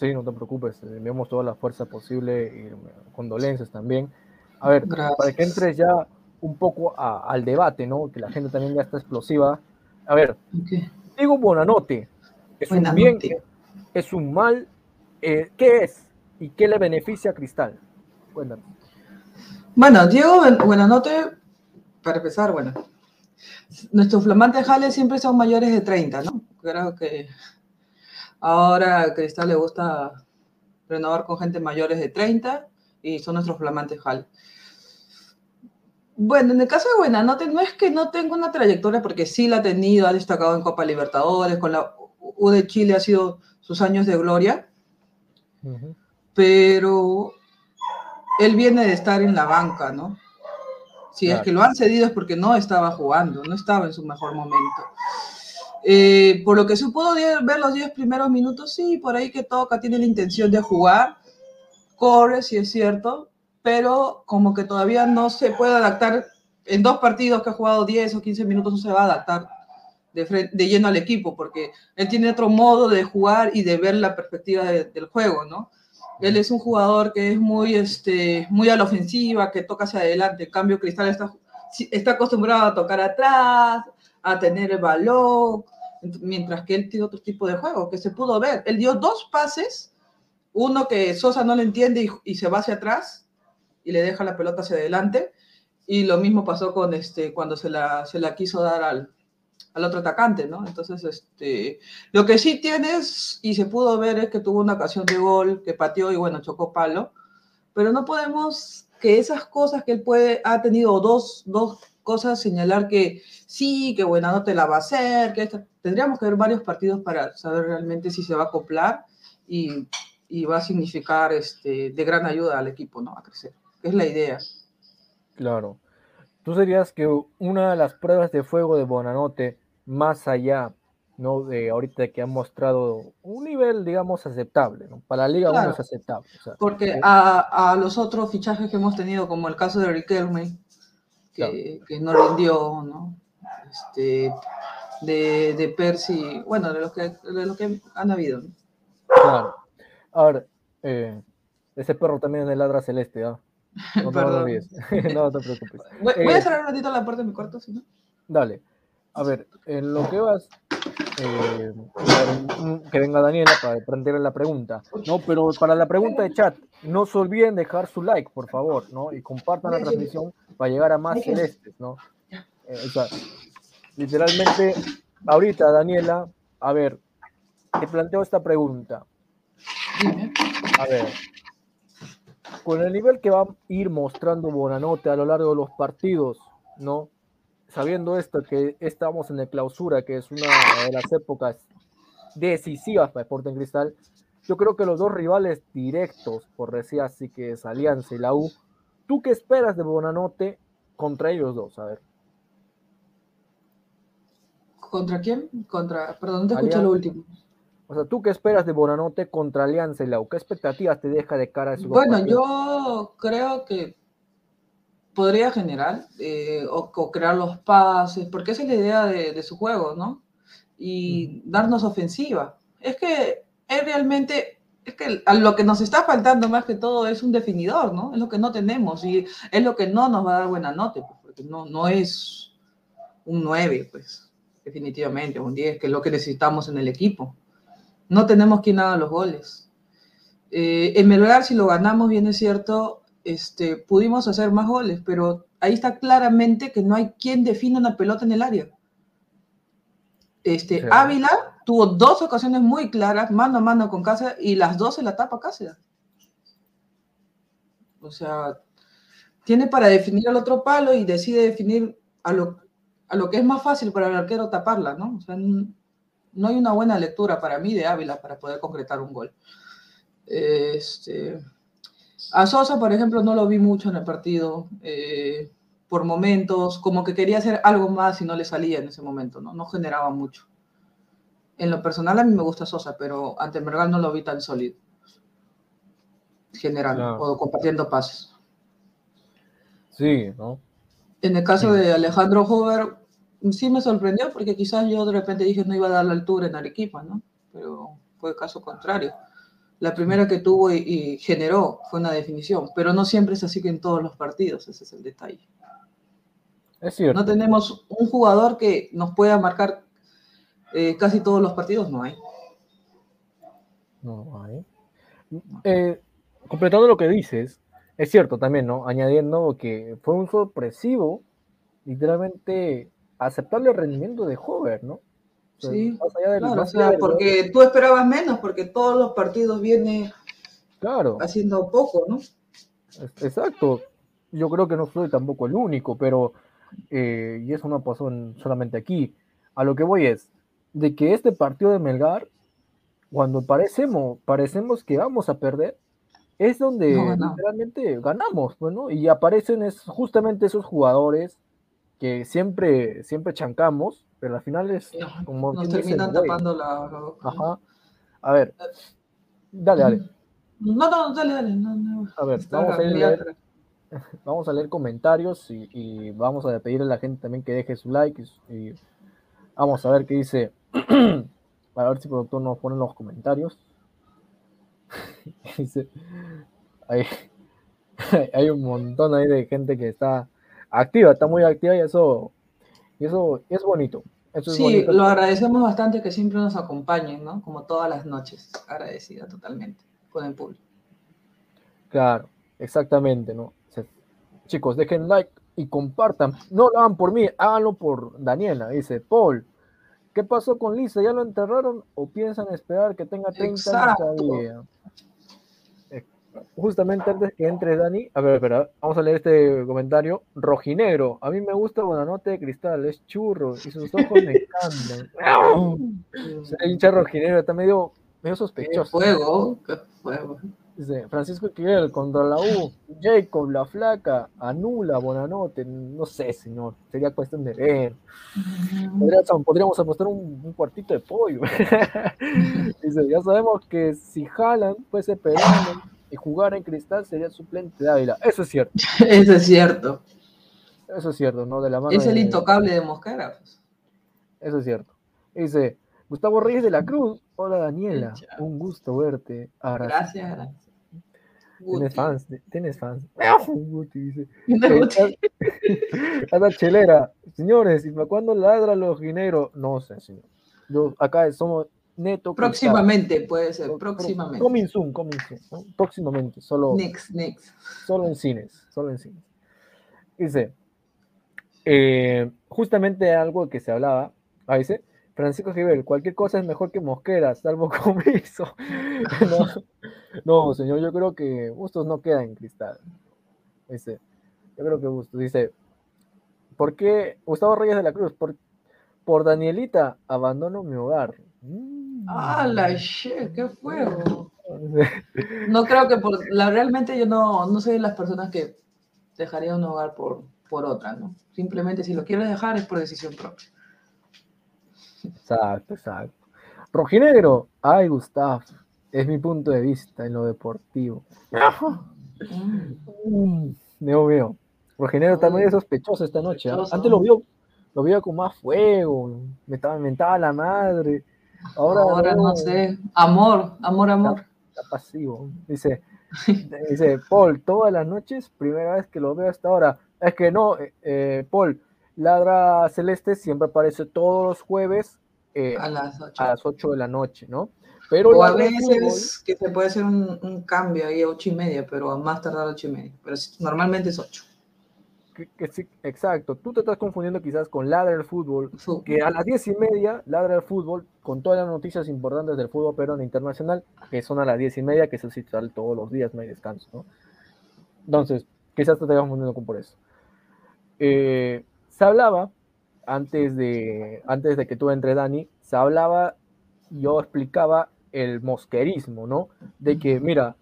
Sí, no te preocupes, le enviamos toda la fuerza posible y eh, condolencias también. A ver, Gracias. para que entres ya un poco a- al debate, ¿no? Que la gente también ya está explosiva. A ver, Ok. Diego Bonanote, ¿es un bien, es un mal? Eh, ¿Qué es? ¿Y qué le beneficia a Cristal? Cuéntanos. Bueno, Diego, buen- buenanote, para empezar, bueno, nuestros flamantes jales siempre son mayores de 30, ¿no? Creo que ahora a Cristal le gusta renovar con gente mayores de 30 y son nuestros flamantes jales. Bueno, en el caso de Buenanote, no es que no tenga una trayectoria, porque sí la ha tenido, ha destacado en Copa Libertadores, con la U de Chile ha sido sus años de gloria, Ujú. pero él viene de estar en la banca, ¿no? Si es que lo han cedido es porque no estaba jugando, no estaba en su mejor momento. Eh, por lo que se pudo ver los 10 primeros minutos, sí, por ahí que toca, tiene la intención de jugar, corre, sí es cierto, pero como que todavía no se puede adaptar, en dos partidos que ha jugado 10 o 15 minutos no se va a adaptar de, fren- de lleno al equipo, porque él tiene otro modo de jugar y de ver la perspectiva de- del juego, ¿no? Él es un jugador que es muy, este, muy a la ofensiva, que toca hacia adelante. Cambio, Cristal está, está acostumbrado a tocar atrás, a tener el balón, ent- mientras que él tiene otro tipo de juego, que se pudo ver. Él dio dos pases, uno que Sosa no le entiende y, y se va hacia atrás y le deja la pelota hacia adelante, y lo mismo pasó con este, cuando se la, se la quiso dar al, al otro atacante, ¿no? Entonces, este, lo que sí tienes, y se pudo ver, es que tuvo una ocasión de gol, que pateó y bueno, chocó palo, pero no podemos que esas cosas que él puede, ha tenido dos, dos cosas, señalar que sí, que buena no te la va a hacer, que esta- tendríamos que ver varios partidos para saber realmente si se va a acoplar y, y va a significar este, de gran ayuda al equipo, ¿no? A crecer, es la idea. Claro. ¿Tú serías que una de las pruebas de fuego de Bonanote, más allá, ¿no? De ahorita que han mostrado un nivel, digamos, aceptable, ¿no? Para la Liga 1 Claro. es aceptable. o sea, Porque eh, a, a los otros fichajes que hemos tenido, como el caso de Riquelme, que, que no rindió, ¿no? Este, de, de Percy, bueno, de los que, de los que han habido. ¿no? Claro. A ver, eh, ese perro también es de ladra celeste, ¿ah? No te lo Perdón. olvides. no te preocupes. Voy, voy Eh, a cerrar un ratito la puerta de mi cuarto, si no. Dale. A ver, en lo que vas, eh, que venga Daniela para plantearle la pregunta. No, pero para la pregunta de chat, no se olviden dejar su like, por favor, ¿no? Y compartan la transmisión para llegar a más celestes, ¿no? Eh, o sea, literalmente, ahorita, Daniela, a ver, te planteo esta pregunta. A ver, con el nivel que va a ir mostrando Bonanote a lo largo de los partidos, ¿no? Sabiendo esto, que estamos en el clausura, que es una de las épocas decisivas para Sporting Cristal, yo creo que los dos rivales directos, por decir así, que es Alianza y la U, ¿tú qué esperas de Bonanote contra ellos dos? A ver. ¿Contra quién? Contra, perdón, no te escuché lo último. O sea, ¿tú qué esperas de Bonanote contra Alianza y la U? ¿Qué expectativas te deja de cara a dos Bueno, yo creo que podría generar eh, o, o crear los pases, porque esa es la idea de, de su juego, ¿no? Y darnos ofensiva. Es que es realmente, es que a lo que nos está faltando más que todo es un definidor, ¿no? Es lo que no tenemos y es lo que no nos va a dar buena nota, pues, porque no, no es un 9, pues, definitivamente, un 10, que es lo que necesitamos en el equipo. No tenemos quien haga los goles. Eh, en Melgar, si lo ganamos, bien es cierto, este, pudimos hacer más goles, pero ahí está claramente que no hay quien defina una pelota en el área. Este, Sí. Ávila tuvo dos ocasiones muy claras, mano a mano con Cáceres, y las dos se la tapa Cáceres. O sea, tiene para definir al otro palo y decide definir a lo, a lo que es más fácil para el arquero taparla, ¿no? O sea, no hay una buena lectura para mí de Ávila para poder concretar un gol. Este, a Sosa, por ejemplo, no lo vi mucho en el partido. eh, por momentos, como que quería hacer algo más y no le salía en ese momento, ¿no? No generaba mucho. En lo personal a mí me gusta Sosa, pero ante Melgar no lo vi tan sólido. Generando o compartiendo pases. Sí, ¿no? En el caso de Alejandro Hover, sí me sorprendió porque quizás yo de repente dije no iba a dar la altura en Arequipa, ¿no? Pero fue el caso contrario. La primera que tuvo y, y generó fue una definición, pero no siempre es así que en todos los partidos, ese es el detalle. Es cierto. No tenemos un jugador que nos pueda marcar eh, casi todos los partidos, no hay. No hay. Eh, completando lo que dices, es cierto también, ¿no? Añadiendo que fue un sorpresivo, literalmente, aceptable el rendimiento de Hover, ¿no? O sea, Sí, más allá del- Claro, o más allá sea, porque tú esperabas menos, porque todos los partidos viene Claro, haciendo poco, ¿no? exacto. Yo creo que no soy tampoco el único, pero, eh, y eso no pasó en- solamente aquí. A lo que voy es, de que este partido de Melgar, cuando parecemos, parecemos que vamos a perder, es donde No literalmente ganamos, bueno, y aparecen es justamente esos jugadores que siempre, siempre chancamos, pero al final es como Nos terminan tapando la, la. Ajá. A ver, dale, dale. No, no, dale, dale. No, no. A ver, Está vamos a, leer, vamos a leer comentarios y, y vamos a pedirle a la gente también que deje su like y, y vamos a ver qué dice. a ver si el productor nos pone en los comentarios. Dice, hay, hay un montón ahí de gente que está activa, está muy activa y eso, y eso es bonito. Eso es Sí, bonito. lo agradecemos bastante que siempre nos acompañen, ¿no? Como todas las noches. Agradecida totalmente con el público. Claro, exactamente, ¿no? Chicos, dejen like y compartan. No lo hagan por mí, háganlo por Daniela. Dice Paul, ¿qué pasó con Lisa? ¿Ya lo enterraron o piensan esperar que tenga 30 Exacto. años todavía? Justamente antes que entre Dani, a ver, espera, vamos a leer este comentario. Rojinegro, a mí me gusta Buenanote de Cristal, es churro y sus ojos me encantan. Ese hincha rojinegro está medio, medio Qué sospechoso. fuego, qué fuego. Dice Francisco Esquivel contra la U, Jacob, la flaca, anula, Bonanote, no sé, señor, sería cuestión de ver. Podríamos, podríamos apostar un, un cuartito de pollo. Dice, ya sabemos que si jalan fuese peruano y jugar en cristal sería suplente de Ávila. Eso es cierto, Eso es cierto. eso es cierto, ¿no? De la mano Es el de- intocable de Mosquera. pues. Eso es cierto. Dice, Gustavo Reyes de la Cruz, hola Daniela, un gusto verte. Gracias, gracias. Tienes fans, tienes fans. Guti dice. Chelera. Señores, ¿y para cuándo ladra los gineros? No sé, señor. Yo, acá somos neto. cristal. Próximamente, puede ser, próximamente. Coming soon, coming soon, ¿no? Próximamente, solo, Next, next. solo en cines, solo en cines. Dice, eh, justamente algo que se hablaba, ahí dice, Francisco Givel, cualquier cosa es mejor que Mosquera, salvo comiso. no, no, señor, yo creo que Bustos no queda en cristal. Dice, yo creo que Bustos dice, ¿por qué Gustavo Reyes de la Cruz? Por, por Danielita, abandono mi hogar. Mm. Ah, la shit, qué fuego. No creo que por la realmente yo no, no soy de las personas que dejaría un hogar por, por otra, ¿no? Simplemente si lo quieres dejar es por decisión propia. Exacto, exacto. Rojinegro, ay, Gustav, es mi punto de vista en lo deportivo. Mm, Dios mío. Rojinegro está medio sospechoso esta noche. ¿ah? Antes lo vio, lo vio con más fuego, me estaba inventaba la madre. Ahora, Ahora no, oh. sé. Amor, amor, amor. Está, pasivo. Dice, dice, Paul, todas las noches, primera vez que lo veo hasta ahora. Es que no, eh, eh Paul, Ladra Celeste siempre aparece todos los jueves eh, a, las 8. de la noche, ¿no? Pero o a veces que se puede hacer un, un, cambio ahí a 8 y media, pero a más tardar a 8 y media. Pero normalmente es 8 que- que sí, exacto, tú te estás confundiendo quizás con Ladra el Fútbol, que a las 10 y media Ladra el Fútbol, con todas las noticias importantes del fútbol peruano internacional, que son a las 10 y media, que sí sale todos los días, no hay descanso, ¿no? Entonces, Quizás te estás confundiendo con por eso. Eh, se hablaba, antes de, antes de que tú entre Dani, se hablaba, yo explicaba el mosquerismo, ¿no? De que, mira,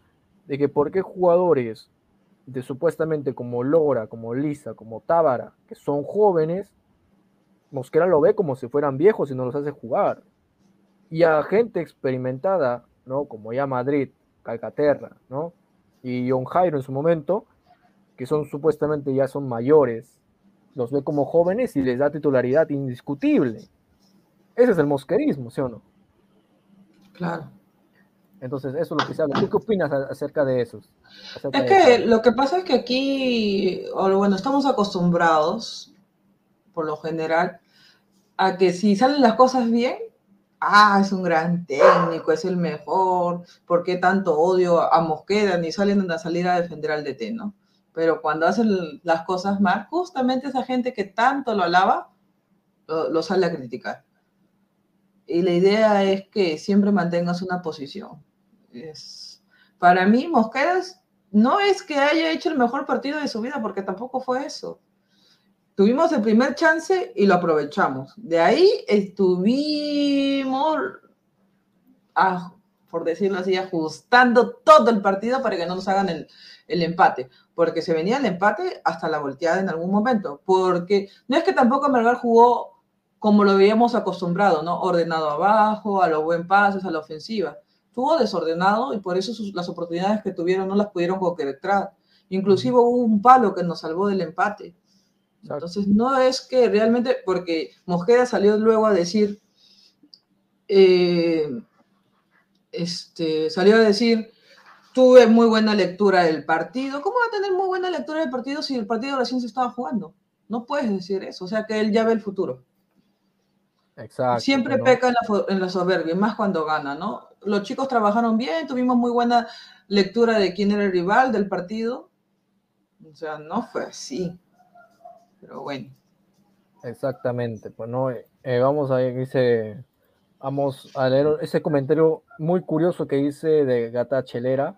de que por qué jugadores de supuestamente como Lora, como Lisa, como Tábara, que son jóvenes, Mosquera lo ve como si fueran viejos y no los hace jugar. Y a gente experimentada, ¿no? Como ya Madrid, Calcaterra, ¿no? Y John Jairo en su momento, que son supuestamente ya son mayores, los ve como jóvenes y les da titularidad indiscutible. Ese es el mosquerismo, ¿sí o no? Claro. Entonces, eso es lo que se habla. ¿Tú qué opinas acerca de eso? Acerca Es que lo que pasa es que aquí, bueno, estamos acostumbrados, por lo general, a que si salen las cosas bien, ah, es un gran técnico, es el mejor, ¿por qué tanto odio a Mosquera? Ni salen a salir a defender al DT, ¿no? Pero cuando hacen las cosas mal, justamente esa gente que tanto lo alaba, lo, lo sale a criticar. Y la idea es que siempre mantengas una posición. Es, para mí, Mosqueras no es que haya hecho el mejor partido de su vida, porque tampoco fue eso. Tuvimos el primer chance y lo aprovechamos. De ahí estuvimos, por decirlo así, ajustando todo el partido para que no nos hagan el, empate. Porque se venía el empate hasta la volteada en algún momento. Porque no es que tampoco Melgar jugó como lo habíamos acostumbrado, ¿no? Ordenado abajo, a los buen pases, a la ofensiva. Estuvo desordenado y por eso sus- las oportunidades que tuvieron no las pudieron concretar. Inclusive hubo un palo que nos salvó del empate. Entonces, no es que realmente, porque Mosquera salió luego a decir, eh, este, salió a decir, tuve muy buena lectura del partido. ¿Cómo va a tener muy buena lectura del partido si el partido recién se estaba jugando? No puedes decir eso, o sea que él ya ve el futuro. Exacto. Siempre peca en la, en la soberbia, más cuando gana, ¿no? Los chicos trabajaron bien, tuvimos muy buena lectura de quién era el rival del partido. O sea, no fue así. Pero bueno. Exactamente, pues no, Eh, eh, vamos a dice, vamos a leer ese comentario muy curioso que dice de Gata Chelera.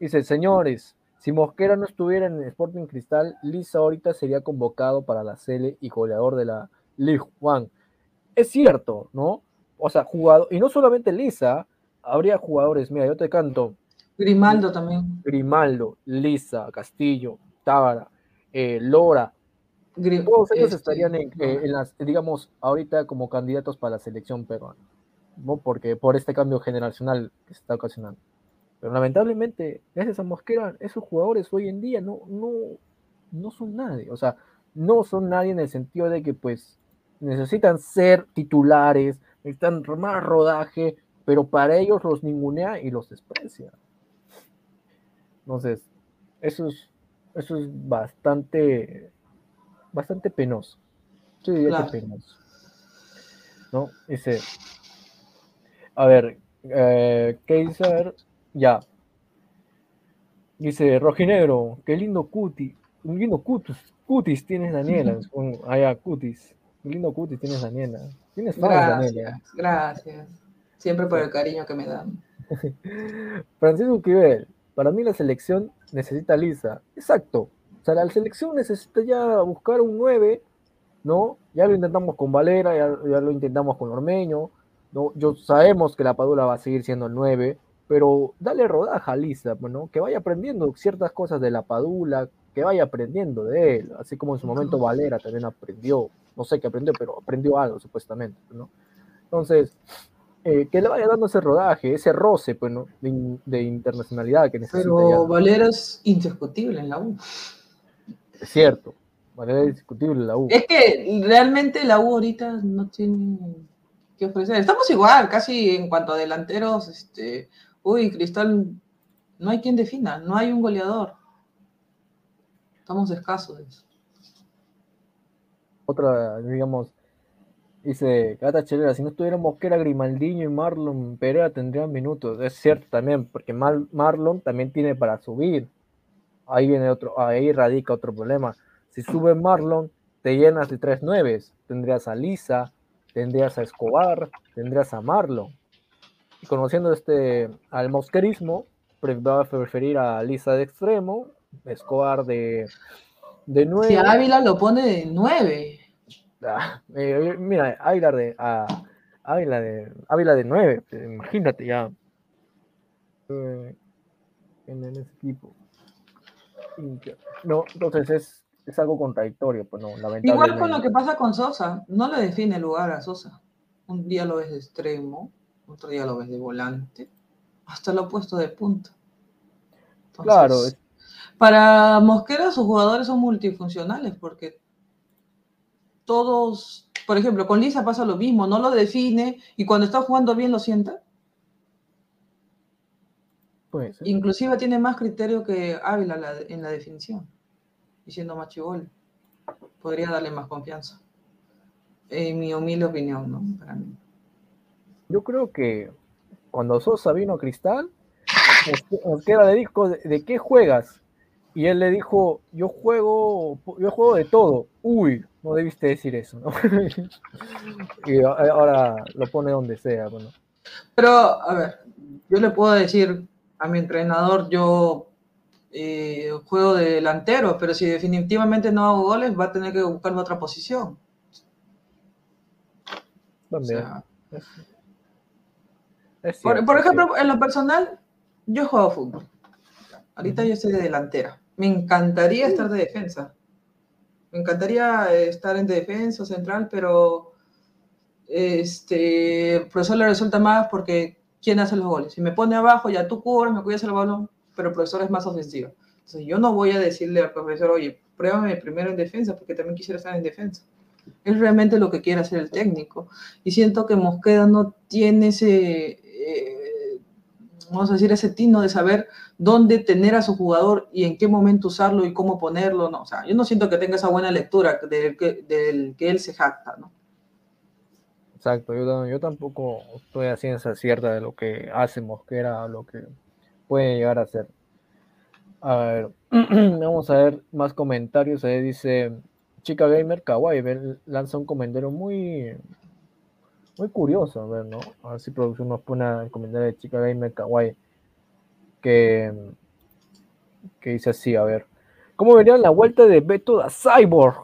Dice, señores, si Mosquera no estuviera en Sporting Cristal, Lisa ahorita sería convocado para la Cele y goleador de la League One. Es cierto, ¿no? O sea, jugador, y no solamente Lisa, habría jugadores, mira, yo te canto, Grimaldo también. Grimaldo, Lisa, Castillo, Tábara, eh, Lora, todos ellos este, estarían en, eh, en las, digamos, ahorita como candidatos para la selección peruana, ¿no? Porque por este cambio generacional que se está ocasionando. Pero lamentablemente, gracias a Mosquera, esos jugadores hoy en día no, no, no son nadie. O sea, no son nadie en el sentido de que pues necesitan ser titulares, necesitan más rodaje, pero para ellos los ningunea y los desprecia. Entonces, eso es, eso es bastante, bastante penoso. Yo diría Claro. que penoso. ¿No? Dice, a ver, eh, ¿qué dice? A ver, ya. Dice, Rojinegro, qué lindo cutis, un lindo cutis, cutis tienes Daniela. Allá, cutis. Qué lindo cutis tienes Daniela. Tienes fans, Daniela. Gracias, gracias. Siempre por el cariño que me dan. Francisco Quivel, para mí la selección necesita lisa. Exacto. O sea, la selección necesita ya buscar un 9, ¿no? Ya lo intentamos con Valera, ya, ya lo intentamos con Ormeño, ¿no? Yo sabemos que la Padula va a seguir siendo el 9, pero dale rodaja a Lisa, ¿no? Que vaya aprendiendo ciertas cosas de la Padula, que vaya aprendiendo de él, así como en su momento Valera también aprendió, no sé qué aprendió, pero aprendió algo supuestamente, ¿no? Entonces, eh, que le vaya dando ese rodaje, ese roce, pues, ¿no? De, in- de internacionalidad que necesita Pero. Valera es indiscutible en la U. Es cierto, Valera es discutible la U. Es que realmente la U ahorita no tiene que ofrecer. Estamos igual, casi en cuanto a delanteros, este, uy, Cristal, no hay quien defina, no hay un goleador. Estamos escasos de eso. Otra, digamos, dice Gata Chelera, si no estuviera Mosquera, Grimaldiño y Marlon Perea tendrían minutos. Es cierto también, porque Mar- Marlon también tiene para subir. Ahí viene otro, ahí radica otro problema. Si sube Marlon, te llenas de tres nueves. Tendrías a Lisa, tendrías a Escobar, tendrías a Marlon. Y conociendo este al mosquerismo, va a preferir a Lisa de extremo Escobar de, de 9. Si Ávila lo pone de 9. Ah, eh, mira, Ávila de, ah, Ávila de, Ávila de 9, imagínate ya. Eh, en ese equipo. No, entonces es, es algo contradictorio, pues no. Igual con lo que pasa con Sosa, no le define el lugar a Sosa. Un día lo ves de extremo, otro día lo ves de volante, hasta lo opuesto de punta. Entonces, claro. Para Mosquera sus jugadores son multifuncionales porque todos, por ejemplo, con Lisa pasa lo mismo, no lo define y cuando está jugando bien lo sienta. Pues, Inclusive tiene más criterio que Ávila la- en la definición, y siendo más. Podría darle más confianza. En mi humilde opinión, ¿no? Para mí. Yo creo que cuando Sosa vino a Cristal, Mosque- Mosquera le dijo, ¿de, de qué juegas? Y él le dijo, yo juego, yo juego de todo. Uy, no debiste decir eso, ¿no? y ahora lo pone donde sea, bueno. Pero, a ver, yo le puedo decir a mi entrenador, yo eh, juego de delantero, pero si definitivamente no hago goles, va a tener que buscarme otra posición. O También. sea, Es- cierto, por ejemplo, en lo personal, yo juego fútbol. Ahorita yo estoy de delantera. Me encantaría estar de defensa. Me encantaría eh, estar en defensa central, pero este, profesor le resulta más porque ¿quién hace los goles? Si me pone abajo, ya tú cubres, me cuidas el balón, pero el profesor es más ofensivo. Entonces yo no voy a decirle al profesor, oye, pruébame primero en defensa, porque también quisiera estar en defensa. Es realmente lo que quiere hacer el técnico. Y siento que Mosqueda no tiene ese, eh, vamos a decir, ese tino de saber dónde tener a su jugador y en qué momento usarlo y cómo ponerlo. No, o sea, yo no siento que tenga esa buena lectura del que, que él se jacta, ¿no? Exacto, yo, tam- yo tampoco estoy a ciencia cierta de lo que hace Mosquera, lo que puede llegar a hacer. A ver, vamos a ver más comentarios. Ahí dice Chica Gamer Kawaii, lanza un comentario muy, muy curioso, a ver, ¿no? A ver si producción nos pone el comentario de Chica Gamer Kawaii, que, que dice así, a ver. ¿Cómo verían la vuelta de Beto da Cyborg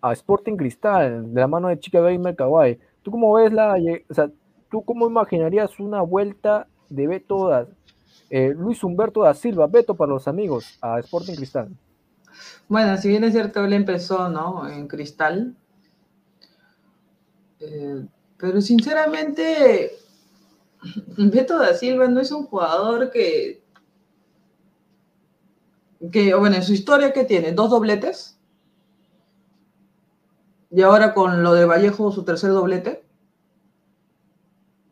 a Sporting Cristal de la mano de Chica Gamer Kawaii? ¿Tú cómo ves la, lle- o sea, tú cómo imaginarías una vuelta de Beto da, eh, Luis Humberto da Silva, Beto para los amigos, a Sporting Cristal? Bueno, si bien es cierto, él empezó, ¿no? En Cristal. Eh, pero sinceramente, Beto da Silva no es un jugador que, que, bueno, en su historia, ¿qué tiene? ¿Dos dobletes? Y ahora con lo de Vallejo, su tercer doblete.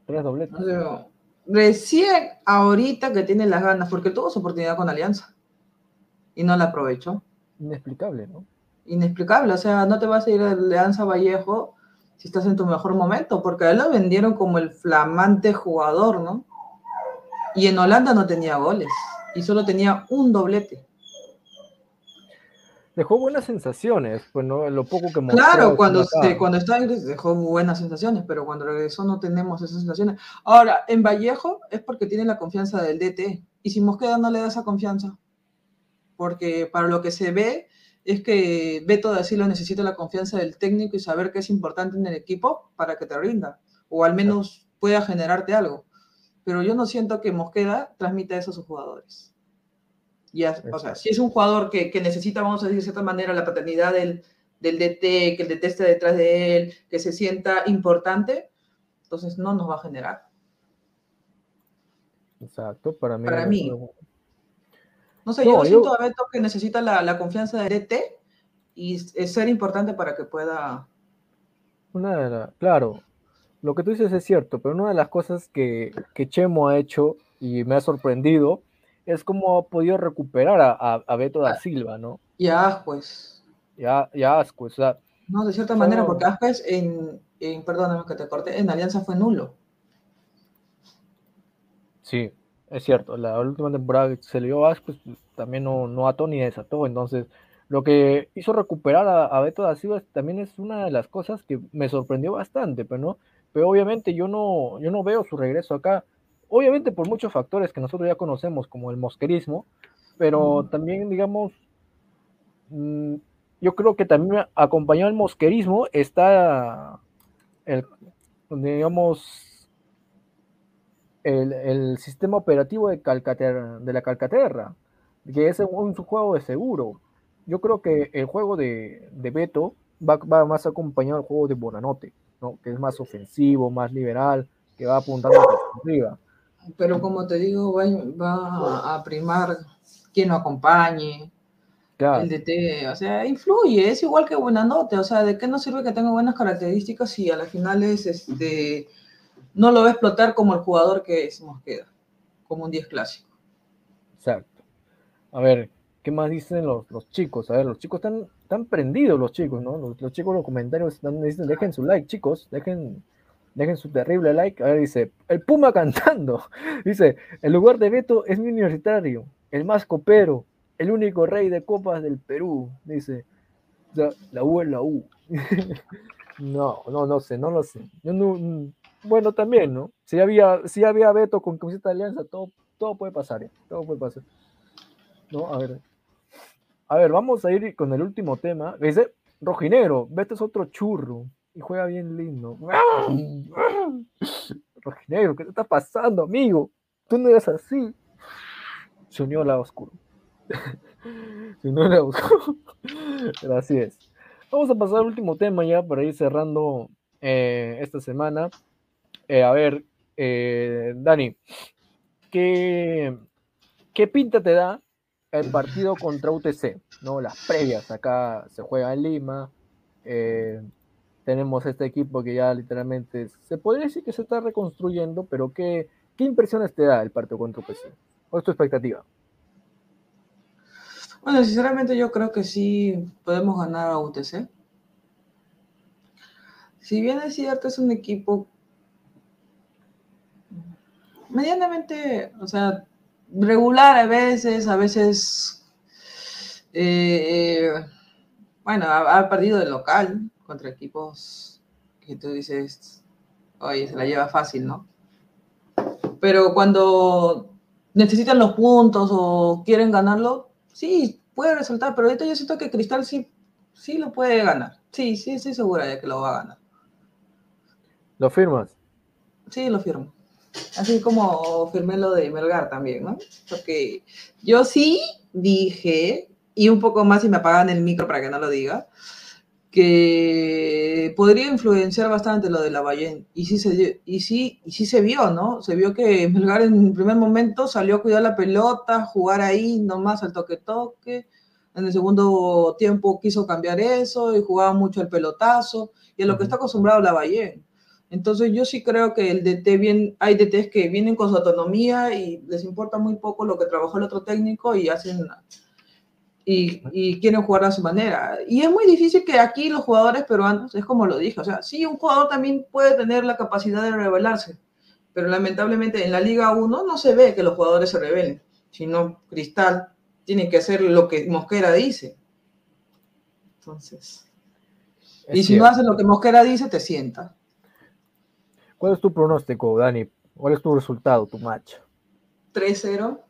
Tres dobletes. Recién ahorita que tiene las ganas, porque tuvo su oportunidad con Alianza y no la aprovechó. Inexplicable, ¿no? inexplicable. O sea, no te vas a ir a Alianza Vallejo si estás en tu mejor momento, porque a él lo vendieron como el flamante jugador, ¿no? Y en Holanda no tenía goles y solo tenía un doblete. Dejó buenas sensaciones, pues no, lo poco que mostró Claro, cuando, se- cuando estaba dejó buenas sensaciones, pero cuando regresó no tenemos esas sensaciones. Ahora, en Vallejo es porque tiene la confianza del DT. Y si Mosqueda no le da esa confianza, porque para lo que se ve es que Beto da Silva necesita la confianza del técnico y saber que es importante en el equipo para que te rinda, o al menos pueda generarte algo. Pero yo no siento que Mosqueda transmita eso a sus jugadores. Ya, o sea, si es un jugador que, que necesita, vamos a decir de cierta manera, la paternidad del, del DT, que el DT esté detrás de él, que se sienta importante, entonces no nos va a generar. Exacto, para mí. Para mí. No sé, No, yo siento a Beto que necesita la, la confianza del DT y es ser importante para que pueda... Una de la- claro, lo que tú dices es cierto, pero una de las cosas que, que Chemo ha hecho y me ha sorprendido es cómo ha podido recuperar a, a- a Beto Ah. da Silva, ¿no? Ya, pues, Ya, ya asco, o sea, no, de cierta manera, porque Aspas en, en, perdóname que te corté, en Alianza fue nulo. sí, es cierto, la última temporada que se le dio a pues, también no, no ató ni desató, entonces lo que hizo recuperar a, a Beto da Silva también es una de las cosas que me sorprendió bastante, pero no, pero obviamente yo no, yo no veo su regreso acá, obviamente por muchos factores que nosotros ya conocemos, como el mosquerismo, pero también, digamos, mm, yo creo que también acompañado al mosquerismo está el, digamos, el, el sistema operativo de, Calcaterra, de la Calcaterra, que es un, un juego de seguro. Yo creo que el juego de, de Beto va, va más acompañado al juego de Bonanote, ¿no? que es más ofensivo, más liberal, que va apuntando hacia arriba. Pero como te digo, va, va a primar quien lo acompañe, Claro, el DT, o sea, influye, es igual que Buenanote, o sea, ¿de qué nos sirve que tenga buenas características si a la final es, este, no lo va a explotar como el jugador que es Mosqueda, como un 10 clásico? exacto. A ver, ¿qué más dicen los, los chicos? A ver, los chicos están, están prendidos, los chicos, ¿no? Los, chicos los comentarios están, dicen, dejen su like, chicos, dejen, dejen su terrible like. A ver, dice, el Puma cantando. Dice, el lugar de Beto es mi universitario, el más copero, el único rey de copas del Perú. Dice, la, la U es la U. no, no, no sé, no lo sé. Yo no, bueno, también, ¿no? Si había, si había Beto con camiseta de alianza, todo, todo puede pasar, ¿eh? Todo puede pasar. No, a ver. A ver, vamos a ir con el último tema. Dice, Rojinegro, Beto es otro churro y juega bien lindo. Rojinegro, ¿qué te está pasando, amigo? Tú no eres así. Se unió al lado oscuro. Se unió al lado oscuro. Pero así es. Vamos a pasar al último tema ya para ir cerrando eh, esta semana. Eh, a ver, eh, Dani, ¿qué, ¿qué pinta te da el partido contra UTC? ¿no? Las previas, acá se juega en Lima. eh, tenemos este equipo que ya literalmente se podría decir que se está reconstruyendo, pero ¿qué, qué impresiones te da el partido contra UTC? ¿Cuál es tu expectativa? Bueno, sinceramente yo creo que sí podemos ganar a UTC. Si bien es cierto, es un equipo medianamente, o sea, regular a veces, a veces, eh, bueno, ha, ha perdido de local contra equipos que tú dices, oye, se la lleva fácil, ¿no? Pero cuando necesitan los puntos o quieren ganarlo, sí, puede resultar, pero ahorita yo siento que Cristal sí, sí lo puede ganar. Sí, sí, estoy segura de que lo va a ganar. ¿Lo firmas? Sí, lo firmo. Así como firmé lo de Melgar también, ¿no? Porque yo sí dije, y un poco más si me apagan el micro para que no lo diga, que podría influenciar bastante lo de la Bayern. Y sí se, y sí, y sí se vio, ¿no? Se vio que Melgar en el primer momento salió a cuidar la pelota, jugar ahí nomás al toque-toque. En el segundo tiempo quiso cambiar eso y jugaba mucho el pelotazo, y a lo que está acostumbrado la Bayern. Entonces yo sí creo que el DT bien, hay DTs que vienen con su autonomía y les importa muy poco lo que trabajó el otro técnico y hacen y, y quieren jugar a su manera. Y es muy difícil que aquí los jugadores peruanos, es como lo dije, o sea, sí, un jugador también puede tener la capacidad de rebelarse, pero lamentablemente en la Liga 1 no se ve que los jugadores se rebelen, sino Cristal tiene que hacer lo que Mosquera dice. Entonces, Es y si no haces lo que Mosquera dice, te sienta. ¿Cuál es tu pronóstico, Dani? ¿Cuál es tu resultado, tu match? 3-0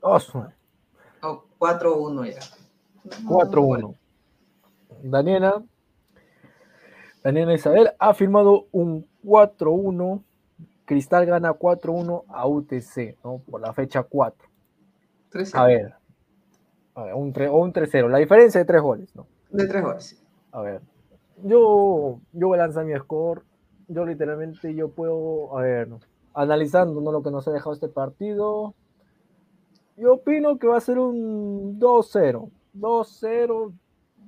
Oh, su- o 4-1 ya. 4-1. Daniela. Daniela Isabel ha firmado un 4-1. Cristal gana 4-1 a UTC, ¿no? Por la fecha 4. 3-0. A ver. A ver, un tre- o un 3-0. La diferencia de 3 goles, ¿no? De 3 goles. A ver. Yo, yo voy a lanzar mi score. Yo literalmente yo puedo, a ver, analizando ¿no? lo que nos ha dejado este partido. Yo opino que va a ser un 2-0. 2-0.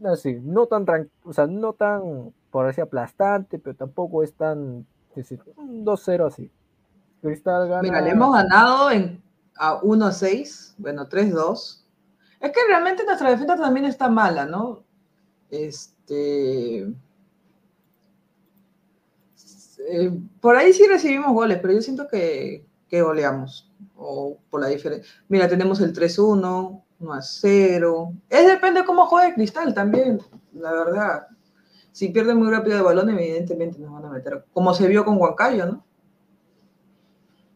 Así, no tan o sea, no tan, por así aplastante, pero tampoco es tan, decir, un 2-0 así. Cristal gana. Mira, le hemos ganado en, a 1-6, bueno, 3-2. Es que realmente nuestra defensa también está mala, ¿no? Este. Eh, por ahí sí recibimos goles, pero yo siento que, que goleamos. O por la diferencia. Mira, tenemos el 3-1, 1-0. Es depende de cómo juegue Cristal también, la verdad. Si pierde muy rápido el balón, evidentemente nos van a meter. Como se vio con Huancayo, ¿no?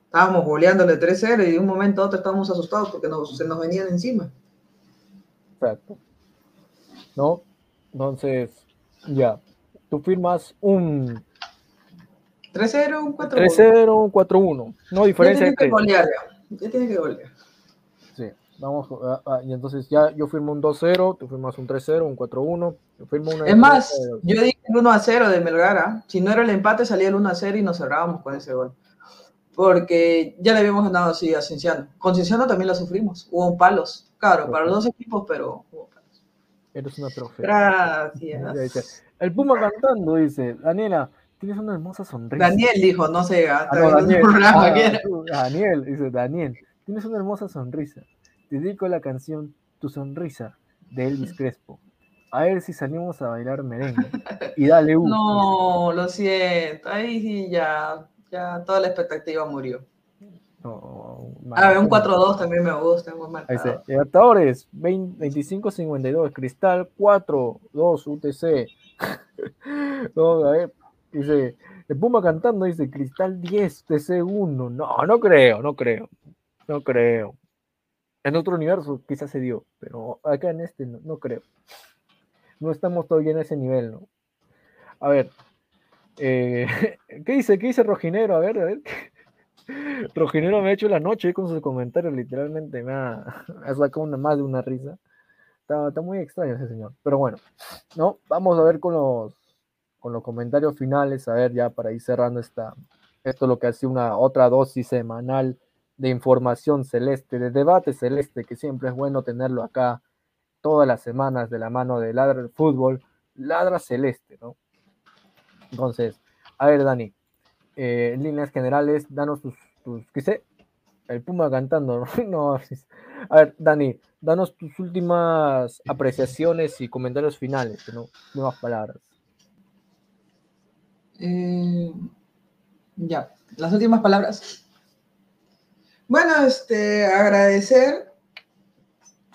Estábamos goleándole 3-0 y de un momento a otro estábamos asustados porque nos- se nos venían encima. Exacto. ¿no? Entonces, ya, tú firmas un 3-0, un 4-1. 3-0, un 4-1, no Ya diferencia de tiene que golear, ya. Ya tiene que golear. Sí, vamos, ah, ah, y entonces ya yo firmo un 2-0, tú firmas un 3-0, un 4-1, yo firmo una Es más, yo dije el 1 0 de Melgara. Si no era el empate, salía el 1 0 y nos cerrábamos con ese gol. Porque ya le habíamos ganado así a Cienciano. Con Cienciano también la sufrimos. Hubo palos. Claro, para los dos equipos, pero hubo palos. Eres una trofea. Gracias. Ya El Puma cantando, dice, Daniela, tienes una hermosa sonrisa. Daniel dijo, no sé, Ah, hasta no, Daniel. programa Ah, tú, Daniel, dice Daniel, tienes una hermosa sonrisa. Te dedico la canción Tu sonrisa de Elvis Crespo. A ver si salimos a bailar merengue. Y dale U. No, lo siento. Ahí sí ya, ya toda la expectativa murió. No, A ver, un Puma. 4-2 también me gusta, Ahí marcado. Libertadores, 25-52, Cristal 4-2, UTC. no, a ver, dice, el Puma cantando, dice, Cristal 10, UTC 1. No, no creo, no creo, no creo. En otro universo quizás se dio, pero acá en este no, no creo. No estamos todavía en ese nivel, ¿no? A ver, eh, ¿qué dice? ¿Qué dice Rojinero? A ver, a ver. Rojinero me ha hecho la noche con sus comentarios, literalmente me ha, me ha sacado una, más de una risa. Está, está muy extraño ese señor. Pero bueno, ¿no? Vamos a ver con los, con los comentarios finales, a ver ya para ir cerrando esta, esto lo que ha sido una otra dosis semanal de información celeste, de debate celeste, que siempre es bueno tenerlo acá todas las semanas de la mano de Ladra el Fútbol, Ladra Celeste, ¿no? Entonces, a ver, Dani, eh, en líneas generales, danos tus, tus, ¿qué sé? El Puma cantando, ¿no? no, a ver, Dani, danos tus últimas apreciaciones y comentarios finales, ¿no? Nuevas palabras. Eh, ya, las últimas palabras. Bueno, este, agradecer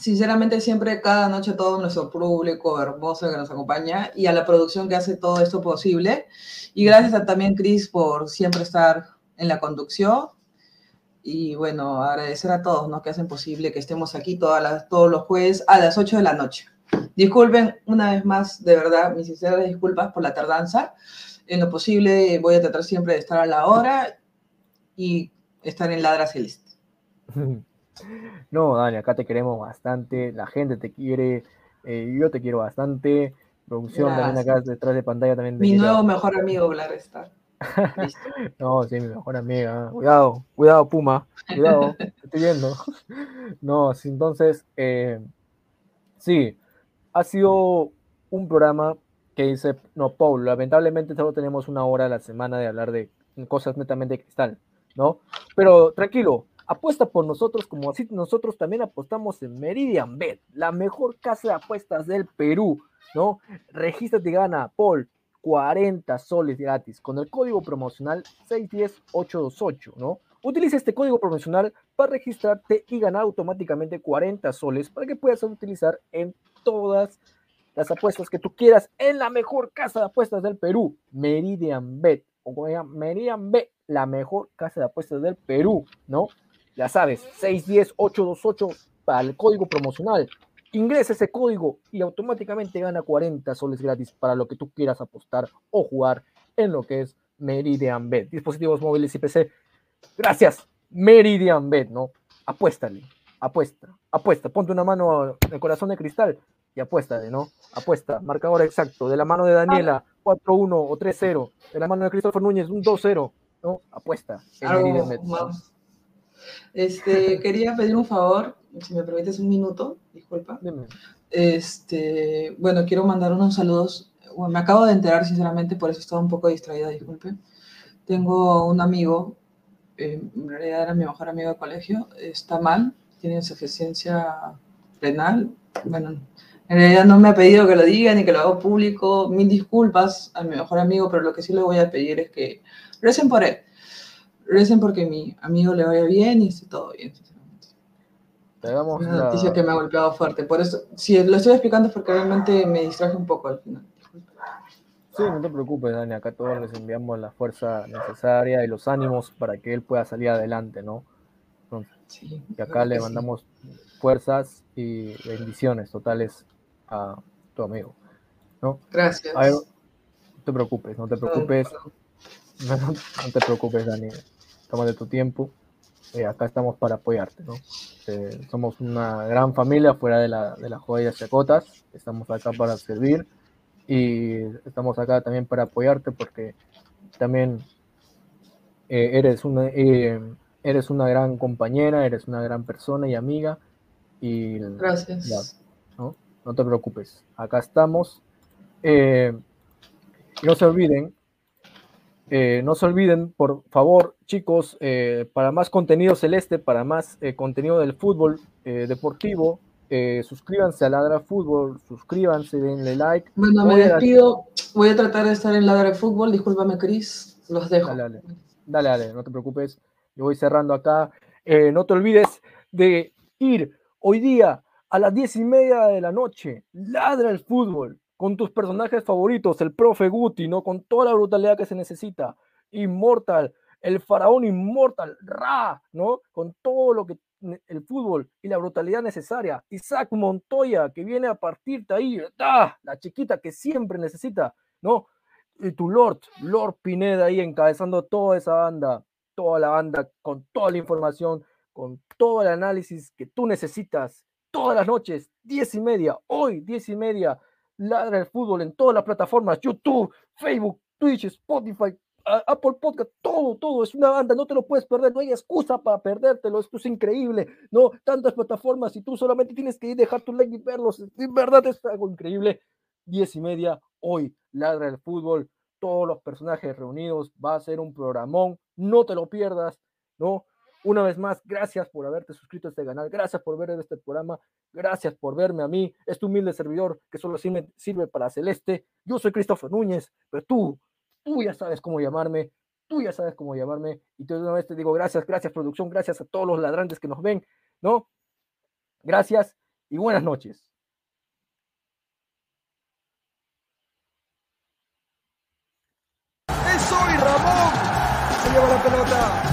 sinceramente siempre cada noche a todo nuestro público hermoso que nos acompaña y a la producción que hace todo esto posible. Y gracias a también Chris por siempre estar en la conducción. Y bueno, agradecer a todos ¿no? que hacen posible que estemos aquí todas todos los jueves a las 8 de la noche. Disculpen una vez más, de verdad, mis sinceras disculpas por la tardanza. En lo posible voy a tratar siempre de estar a la hora y estar en Ladra Celeste. No, Dani, acá te queremos bastante, la gente te quiere, eh, yo te quiero bastante, producción también acá detrás de pantalla también te Mi nuevo mejor amigo, Blar Star. Listo. No, sí, mi mejor amiga. Cuidado, cuidado, Puma. Cuidado, te estoy viendo. No, sí, entonces, eh, sí, ha sido un programa que dice, no, Paul, lamentablemente solo tenemos una hora a la semana de hablar de cosas netamente de cristal, ¿no? Pero tranquilo, apuesta por nosotros como así nosotros también apostamos en Meridian Bet, la mejor casa de apuestas del Perú, ¿no? Regístrate y gana, Paul, 40 soles gratis con el código promocional 610828, ¿no? Utiliza este código promocional para registrarte y ganar automáticamente 40 soles para que puedas utilizar en todas las apuestas que tú quieras en la mejor casa de apuestas del Perú, Meridian Bet, o Meridian Bet, la mejor casa de apuestas del Perú, ¿no? Ya sabes, 610-828 para el código promocional. Ingresa ese código y automáticamente gana 40 soles gratis para lo que tú quieras apostar o jugar en lo que es Meridian Bet. Dispositivos móviles y PC. Gracias, Meridian Bet, ¿no? Apuéstale, apuesta, apuesta. Ponte una mano en el corazón de cristal y apuéstale, ¿no? Apuesta, marcador exacto. De la mano de Daniela, 4-1 o 3-0. De la mano de Christopher Núñez, un 2-0, ¿no? Apuesta. Este, quería pedir un favor, si me permites un minuto, disculpa. Dime. Este, bueno, quiero mandar unos saludos. Bueno, me acabo de enterar, sinceramente, por eso estaba un poco distraída, disculpe. Tengo un amigo, eh, en realidad era mi mejor amigo de colegio, está mal, tiene insuficiencia renal. Bueno, en realidad no me ha pedido que lo diga ni que lo haga público. Mil disculpas a mi mejor amigo, pero lo que sí le voy a pedir es que recen por él. Recen porque mi amigo le vaya bien y esté todo bien, damos Una la- noticia que me ha golpeado fuerte. Por eso, si lo estoy explicando es porque realmente me distraje un poco al final. Sí, no te preocupes, Dani. Acá todos les enviamos la fuerza necesaria y los ánimos para que él pueda salir adelante, ¿no? Entonces, Sí, y acá le sí. mandamos fuerzas y bendiciones totales a, tu amigo. ¿no? Gracias. Ver, no te preocupes, no te preocupes. No, no te preocupes, Dani. Tómate tu tiempo. Eh, acá estamos para apoyarte, ¿no? Eh, somos una gran familia fuera de la, de las joyas chacotas. Estamos acá para servir y estamos acá también para apoyarte porque también eh, eres, una, eres una gran compañera, eres una gran persona y amiga. Y Gracias. ¿No? Te preocupes, acá estamos. Eh, no se olviden, eh, no se olviden, por favor, chicos, eh, para más contenido celeste, para más contenido del fútbol deportivo, suscríbanse a Ladra Fútbol, suscríbanse, denle like. Bueno, me despido. Voy a tratar de estar en Ladra Fútbol. Discúlpame, Cris. Los dejo. Dale, dale. Dale, dale, no te preocupes. Yo voy cerrando acá. No te olvides de ir hoy día a las diez y media de la noche. Ladra el fútbol con tus personajes favoritos, el profe Guti, ¿no? Con toda la brutalidad que se necesita. Inmortal, el faraón inmortal, Ra, ¿no? Con todo lo que el fútbol y la brutalidad necesaria. Isaac Montoya, que viene a partirte ahí, ¡ah! la chiquita que siempre necesita, ¿no? y tu Lord, Lord Pineda ahí encabezando toda esa banda, toda la banda con toda la información, con todo el análisis que tú necesitas, todas las noches, diez y media, hoy diez y media, ladra el fútbol en todas las plataformas, YouTube, Facebook, Twitch, Spotify, Apple Podcast, todo, todo, es una banda, no te lo puedes perder, no hay excusa para perdértelo, esto es increíble, no, tantas plataformas y tú solamente tienes que ir, dejar tu like y verlos, en verdad es algo increíble, diez y media, hoy, ladra el fútbol, todos los personajes reunidos, va a ser un programón, no te lo pierdas, ¿no? Una vez más, gracias por haberte suscrito a este canal, gracias por ver este programa, gracias por verme a mí, es tu humilde servidor que solo sirve, sirve para Celeste, yo soy Christopher Núñez, pero tú, tú ya sabes cómo llamarme, tú ya sabes cómo llamarme, y de una vez te digo gracias, gracias producción, gracias a todos los ladrantes que nos ven, ¿no? Gracias y buenas noches. ¡Es hoy Ramón! Se lleva la pelota.